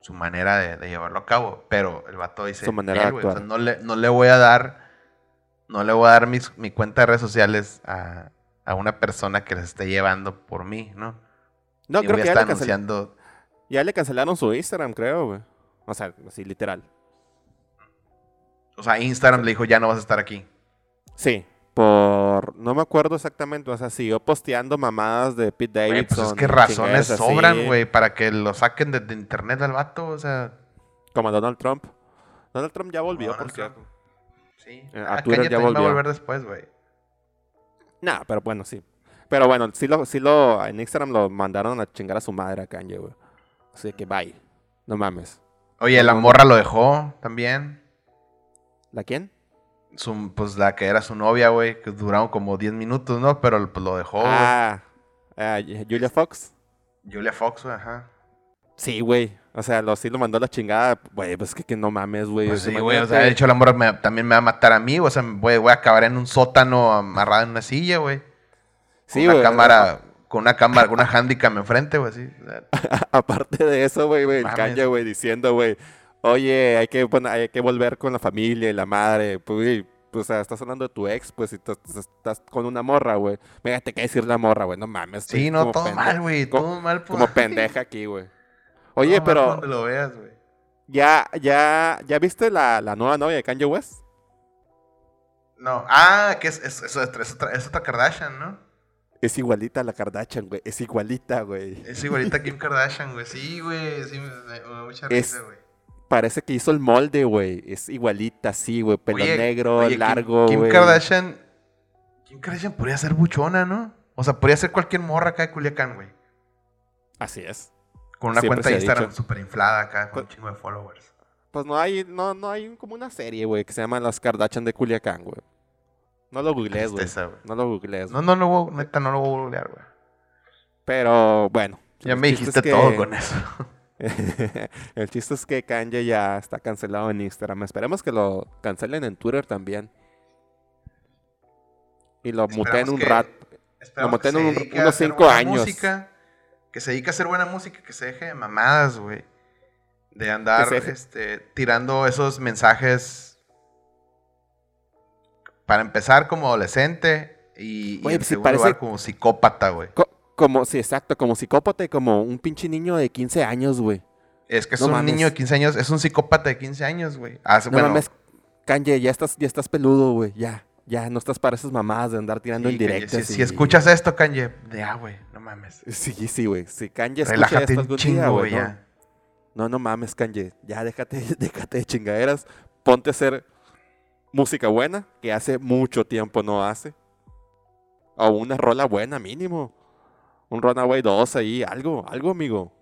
su manera de, de llevarlo a cabo, pero el vato dice, Su manera de "Nel, güey, o sea, actuar. no, le, no le voy a dar, no le voy a dar mis- mi cuenta de redes sociales a, a una persona que les esté llevando por mí, ¿no? no, Ni creo que ya le, anunciando... ya le cancelaron su Instagram, creo, güey. O sea, así literal. O sea, Instagram le dijo, ya no vas a estar aquí. Sí, por... No me acuerdo exactamente. O sea, siguió posteando mamadas de Pete Güey, Davidson. pues es que razones sobran, güey, para que lo saquen de, de internet al vato, o sea... Como Donald Trump. Donald Trump ya volvió, Donald por cierto. Sí. Eh, a Ah, Twitter Kanye ya también va a volvió. volver después, güey. Nah, pero bueno, sí. Pero bueno, sí lo, sí lo, en Instagram lo mandaron a chingar a su madre a Kanye, güey. Así que bye. No mames. Oye, la morra lo dejó también. ¿La quién? Su, pues la que era su novia, güey, que duraron como 10 minutos, ¿no? Pero pues, lo dejó. güey. Ah, ah, Julia Fox. Julia Fox, güey, ajá. Sí, güey. O sea, lo, sí lo mandó a la chingada. Güey, pues que, que no mames, güey. Pues sí, güey, o sea, de hecho morra me- también me va a matar a mí, o sea, voy, voy a acabar en un sótano amarrado en una silla, güey. Sí, una güey. cámara, con una cámara, con una (laughs) handicam enfrente, güey, así. (laughs) Aparte de eso, güey, güey, el güey, diciendo, güey, oye, hay que, bueno, hay que volver con la familia y la madre. Pues, pues, o sea, estás hablando de tu ex, pues, si estás, con una morra, güey. Venga, te que decir la morra, güey, no mames. Sí, no, todo mal, güey, todo mal. Como pendeja aquí, güey. (laughs) Oye, pero, Donde lo veas, güey. ¿ya, ya, ya viste la, la nueva novia de Kanye West? No, ah, que es, es, es otra, es otra- Kardashian, ¿no? Es igualita a la Kardashian, güey. Es igualita, güey. Es igualita a (laughs) Kim Kardashian, güey. Sí, güey, sí, me, me- mucha risa, güey. Parece que hizo el molde, güey. Es igualita, sí, güey. Pelo Oye, negro, oye, Kim- largo, Kim, güey. Kardashian. Kim Kardashian podría ser buchona, ¿no? O sea, podría ser cualquier morra acá de Culiacán, güey. Así es. Con una Siempre cuenta de Instagram súper inflada acá, con un Pues- chingo de followers. Pues no hay, no, no hay como una serie, güey, que se llama Las Kardashian de Culiacán, güey. No lo googlees, güey. No lo googlees. No, no, no, neta, no lo voy a googlear, güey. Pero bueno. Ya me dijiste es que- todo con eso. (laughs) el chiste es que Kanye ya está cancelado en Instagram. Esperemos que lo cancelen en Twitter también. Y lo muteen un que- un- dedique a unos hacer cinco buena años. música, que se dedica a hacer buena música, que se deje de mamadas, güey. De andar este, tirando esos mensajes para empezar como adolescente y, y Güey, en pues segundo parece- lugar como psicópata, güey. Co- como, sí, exacto, como psicópata y como un pinche niño de 15 años, güey. Es que es No un mames. niño de 15 años, es un psicópata de 15 años, güey. Hace- No bueno, mames, Kanye, ya estás, ya estás peludo, güey. Ya, ya, no estás para esas mamadas de andar tirando sí, Kanye, indirectas. si, si escuchas esto, Kanye, ya, güey, no mames. Sí, sí, güey. Si Kanye escucha Relájate esto algún chingo, día, güey. No, no, no mames, Kanye. Ya, déjate, (laughs) déjate de chingaderas. Ponte a hacer música buena, que hace mucho tiempo no hace. O una rola buena, mínimo. Un Runaway 2 ahí, algo, algo, amigo.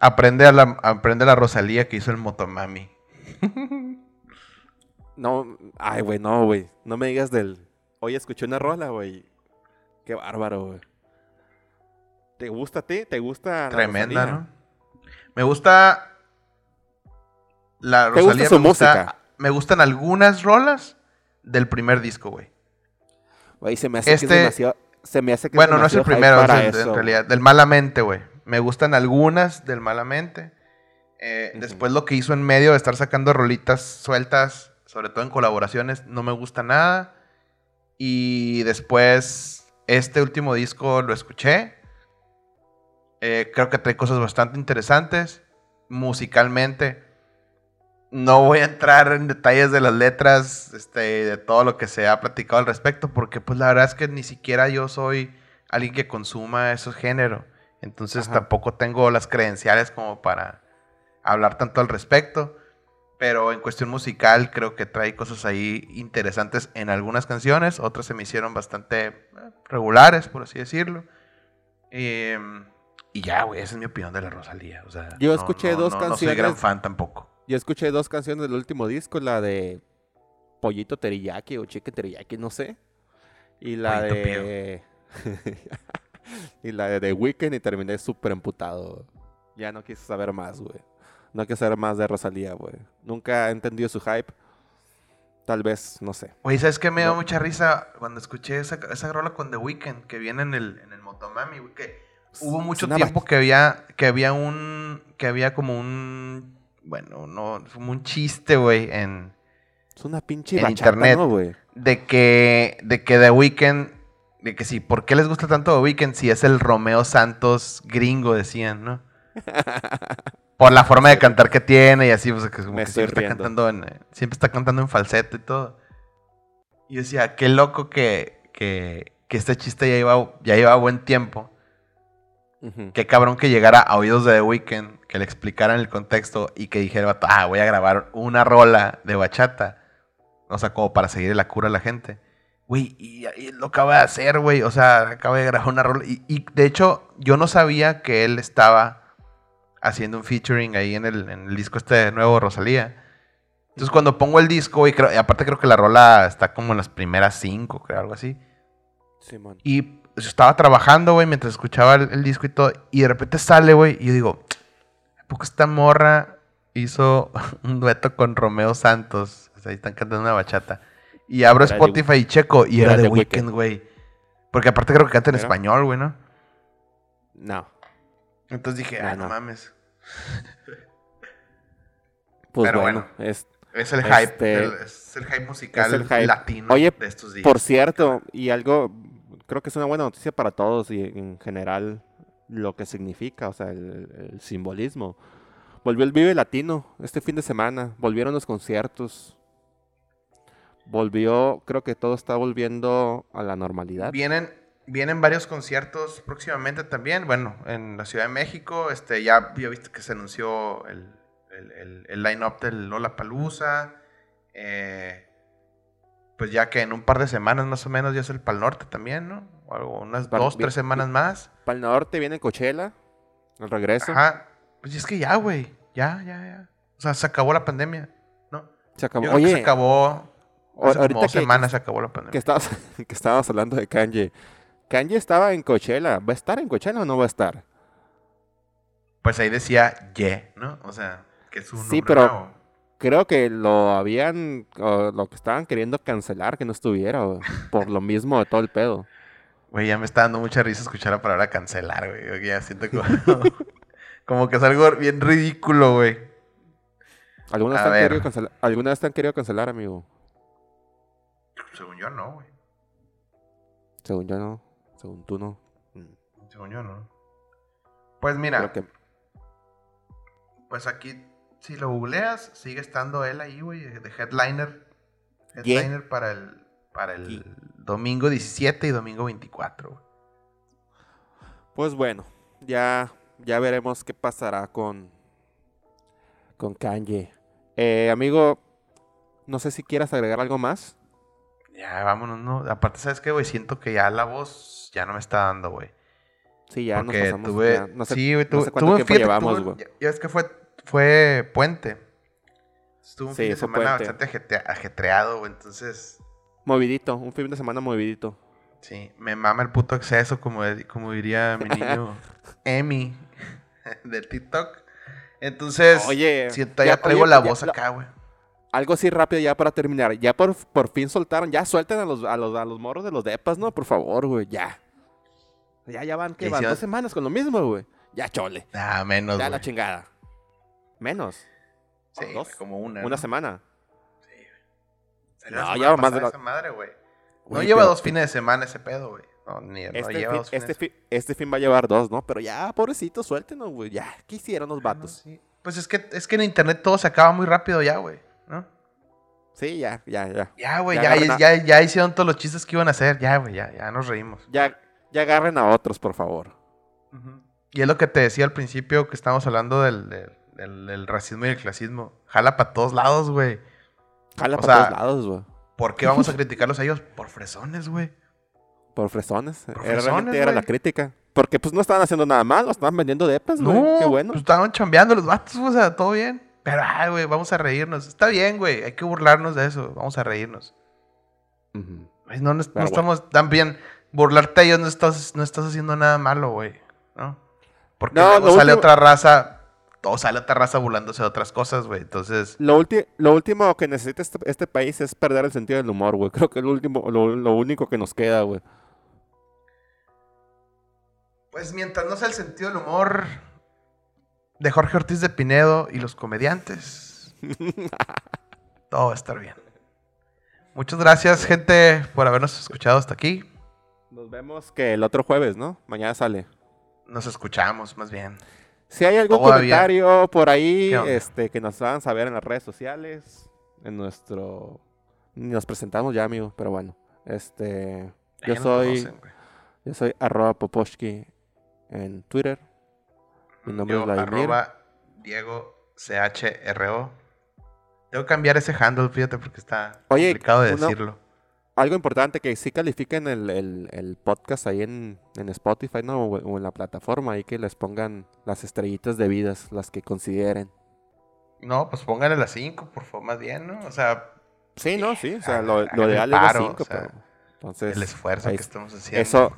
Aprende a la, aprende a la Rosalía que hizo el Motomami. (laughs) No, ay, güey, no, güey. No me digas del. Oye, escuché una rola, güey. Qué bárbaro, güey. ¿Te gusta a ti? ¿Te gusta? la Tremenda, Rosalía? ¿no? Me gusta. La ¿Te gusta Rosalía su me gusta- música? Me gustan algunas rolas del primer disco, güey. Güey, se me hace que Este- es demasiado. Se me hace que Bueno, no es el primero, es el- en realidad. Del Malamente, güey. Me gustan algunas del Malamente. Eh, Ujú. Después lo que hizo en medio de estar sacando rolitas sueltas, sobre todo en colaboraciones, no me gusta nada. Y después, este último disco lo escuché. Eh, creo que trae cosas bastante interesantes. Musicalmente. No voy a entrar en detalles de las letras, este, de todo lo que se ha platicado al respecto, porque pues la verdad es que ni siquiera yo soy alguien que consuma esos géneros. Entonces Ajá. tampoco tengo las credenciales como para hablar tanto al respecto. Pero en cuestión musical creo que trae cosas ahí interesantes en algunas canciones. Otras se me hicieron bastante eh, regulares, por así decirlo. Em, y ya, güey, esa es mi opinión de la Rosalía. O sea, Yo no- escuché no- dos no- No soy gran canciones. fan tampoco. Yo escuché dos canciones del último disco, la de Pollito Teriyaki o Chicken Teriyaki, no sé. Y la de... (laughs) y la de The Weeknd y terminé súper emputado. Ya no quise saber más, güey. No quise saber más de Rosalía, güey. Nunca he entendido su hype. Tal vez, no sé. Oye, ¿sabes qué me dio No. mucha risa cuando escuché esa, esa rola con The Weeknd que viene en el, en el Motomami, güey? Que hubo mucho tiempo que había, que había un, que había como un, bueno, no, como un chiste, güey, en, Es una pinche En bachata, internet. ¿no, güey? de que, de que The Weeknd, de que sí, ¿por qué les gusta tanto The Weeknd si es el Romeo Santos gringo, decían, ¿no? (laughs) Por la forma de cantar que tiene y así, pues que como Me que siempre está cantando en, siempre está cantando en falseto y todo. Y decía, qué loco que, que, que este chiste ya iba, ya lleva buen tiempo. Qué cabrón que llegara a oídos de The Weeknd, que le explicaran el contexto y que dijera, ah, voy a grabar una rola de bachata. O sea, como para seguir la cura a la gente. Güey, y, y lo acaba de hacer, güey. O sea, acaba de grabar una rola. Y, y, de hecho, yo no sabía que él estaba haciendo un featuring ahí en el, en el disco este de nuevo, Rosalía. Entonces, cuando pongo el disco, güey, creo- y aparte creo que la rola está como en las primeras cinco, creo, algo así. Simón. Y estaba trabajando, güey, mientras escuchaba el, el disco y todo. Y de repente sale, güey, y yo digo, ¿a poco esta morra hizo (laughs) un dueto con Romeo Santos? O sea, ahí están cantando una bachata. Y abro Era de- Spotify y checo, y era, era de The Weeknd, güey. Porque aparte creo que canta en español, güey, ¿no? No. Entonces dije, No, ah, no no. mames. (laughs) Pues Pero bueno, bueno. es, Es el Este- hype, el- es el hype musical el hype. latino Oye, de estos días. Por cierto, y algo, creo que es una buena noticia para todos y en general lo que significa, o sea, el, simbolismo. Volvió el Vive Latino este fin de semana, volvieron los conciertos, volvió, creo que todo está volviendo a la normalidad. Vienen, vienen varios conciertos próximamente también. Bueno, en la Ciudad de México, este, ya, ya viste que se anunció el, el, el- line-up del Lola Palusa. Pues ya que en un par de semanas más o menos ya es el Pal Norte también, ¿no? O algo, unas Pal- dos, tres semanas más. Para el norte viene Coachella, el regreso. Ajá. Pues es que ya, güey. Ya, ya, ya. O sea, se acabó la pandemia, ¿no? Se acabó. Yo creo que Oye, se acabó. Hace ahorita como que- semanas se acabó la pandemia. que estabas, (laughs) que estabas hablando de Kanye. Kanye estaba en Coachella. ¿Va a estar en Coachella o no va a estar? Pues ahí decía Ye, ¿no? O sea, que es un Sí, pero- nuevo. Creo que lo habían, o lo que estaban queriendo cancelar, que no estuviera, o por lo mismo de todo el pedo. Güey, ya me está dando mucha risa escuchar la palabra cancelar, güey. Ya siento (laughs) como, como que es algo bien ridículo, güey. ¿Alguna vez, te han querido cancelar, ¿Alguna vez te han querido cancelar, amigo? Según yo no, güey. Según yo no. Según tú no. Mm, Según yo no. Pues mira, que pues aquí, si lo googleas, sigue estando él ahí, güey, de headliner. Headliner para el, para el domingo 17 y domingo 24, güey. Pues bueno, ya, ya veremos qué pasará con, con Kanye. Eh, amigo, no sé si quieras agregar algo más. Ya, vámonos, ¿no? Aparte, ¿sabes qué, güey? Siento que ya la voz ya no me está dando, güey. Sí, ya Porque nos pasamos. tuve. ya, no sé, sí, güey, no tuve. sé cuánto tuve- tiempo fíjate, llevamos, güey. Ya, ya es que fue, fue puente. Estuvo un Sí, fin de semana puente. bastante ajetreado, güey. Entonces, Movidito, un fin de semana movidito. sí, me mama el puto exceso, como, como diría mi niño (laughs) Emi (laughs) de TikTok. Entonces, Oye, siento, ya, traigo oye, la voz acá, güey. Algo así rápido ya para terminar. Ya por, por fin soltaron, ya suelten a los, a los, a los morros de los depas, ¿no? Por favor, güey, ya. Ya, ya van, que Ya van dos semanas con lo mismo, güey. Ya chole. Ah, menos, Ya la chingada. Menos. Sí, dos, como una. Una ¿no? semana. Salió No, la semana lleva más de la- esa madre, güey. No Güey, lleva pero- dos fines de semana ese pedo, güey. No, ni, no Este, lleva fin, dos fines este, fin, este fin va a llevar dos, ¿no? Pero ya, pobrecitos, suéltenos, güey. Ya, ¿qué hicieron los vatos? Ah, Sí. Pues es que, es que en internet todo se acaba muy rápido ya, güey. ¿No? Sí, ya, ya, ya. Ya, güey, Ya ya, ya, hicieron todos los chistes que iban a hacer. Ya, güey, ya, ya nos reímos. Ya, ya agarren a otros, por favor. Y es lo que te decía al principio que estábamos hablando del, del, del racismo y el clasismo. Jala para todos lados, güey. Jala para todos lados, güey. ¿Por qué vamos a (laughs) criticarlos a ellos? Por fresones, güey. Por fresones. Por realmente fresones, era la crítica. Porque pues no estaban haciendo nada malo, estaban vendiendo depas, güey. No, Qué bueno. pues estaban chambeando los vatos, o sea, todo bien. Pero, ay, güey, vamos a reírnos. Está bien, güey, hay que burlarnos de eso. Vamos a reírnos. Pues, No, no, no estamos tan bien. Burlarte a ellos no estás, no estás haciendo nada malo, güey. ¿No? Porque No, luego sale último- otra raza. Todo sale otra raza burlándose de otras cosas, güey. Entonces, Lo, lo último que necesita este, este país es perder el sentido del humor, güey. Creo que es lo, último, lo, lo único que nos queda, güey. pues mientras no sea el sentido del humor de Jorge Ortiz de Pinedo y los comediantes, (laughs) todo va a estar bien. Muchas gracias, gente, por habernos escuchado hasta aquí. Nos vemos que el otro jueves, ¿no? Mañana sale. Nos escuchamos, más bien. Si hay algún Todavía. comentario por ahí este, que nos hagan saber en las redes sociales, en nuestro... Nos presentamos ya, amigo, pero bueno. Este, yo soy, conocen, yo soy arroba poposhki en Twitter. Mi nombre Yo, es Vladimir. arroba Diego CHRO. Tengo que cambiar ese handle, fíjate, porque está Oye, complicado de decirlo. Algo importante, que sí califiquen el, el- el podcast ahí en, en Spotify, ¿no? O, o en la plataforma, ahí que les pongan las estrellitas debidas, las que consideren. No, pues pónganle las 5, por favor, más bien, ¿no? O sea, Sí, ¿no? Sí, o sea, hagan- lo, hagan lo ideal es las paro, 5, o sea, pero... Entonces, el esfuerzo ahí que es- estamos haciendo. eso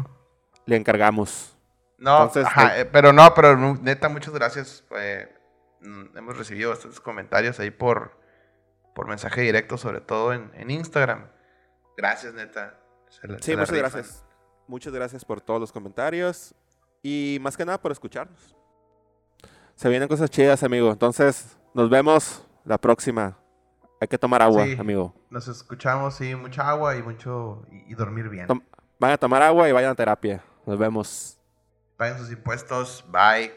le encargamos. No, Entonces, ajá, eh, pero no, pero neta, muchas gracias. eh, mm, hemos recibido bastantes comentarios ahí por, por mensaje directo, sobre todo en, en Instagram. Gracias, neta. Se la- Sí, se muchas rifan. gracias. Muchas gracias por todos los comentarios y más que nada por escucharnos. Se vienen cosas chidas, amigo. Entonces, nos vemos la próxima. Hay que tomar agua, Sí. amigo. Nos escuchamos, sí, mucha agua y mucho y, y dormir bien. Tom- Vayan a tomar agua y vayan a terapia. Nos vemos. Paguen sus impuestos. Bye.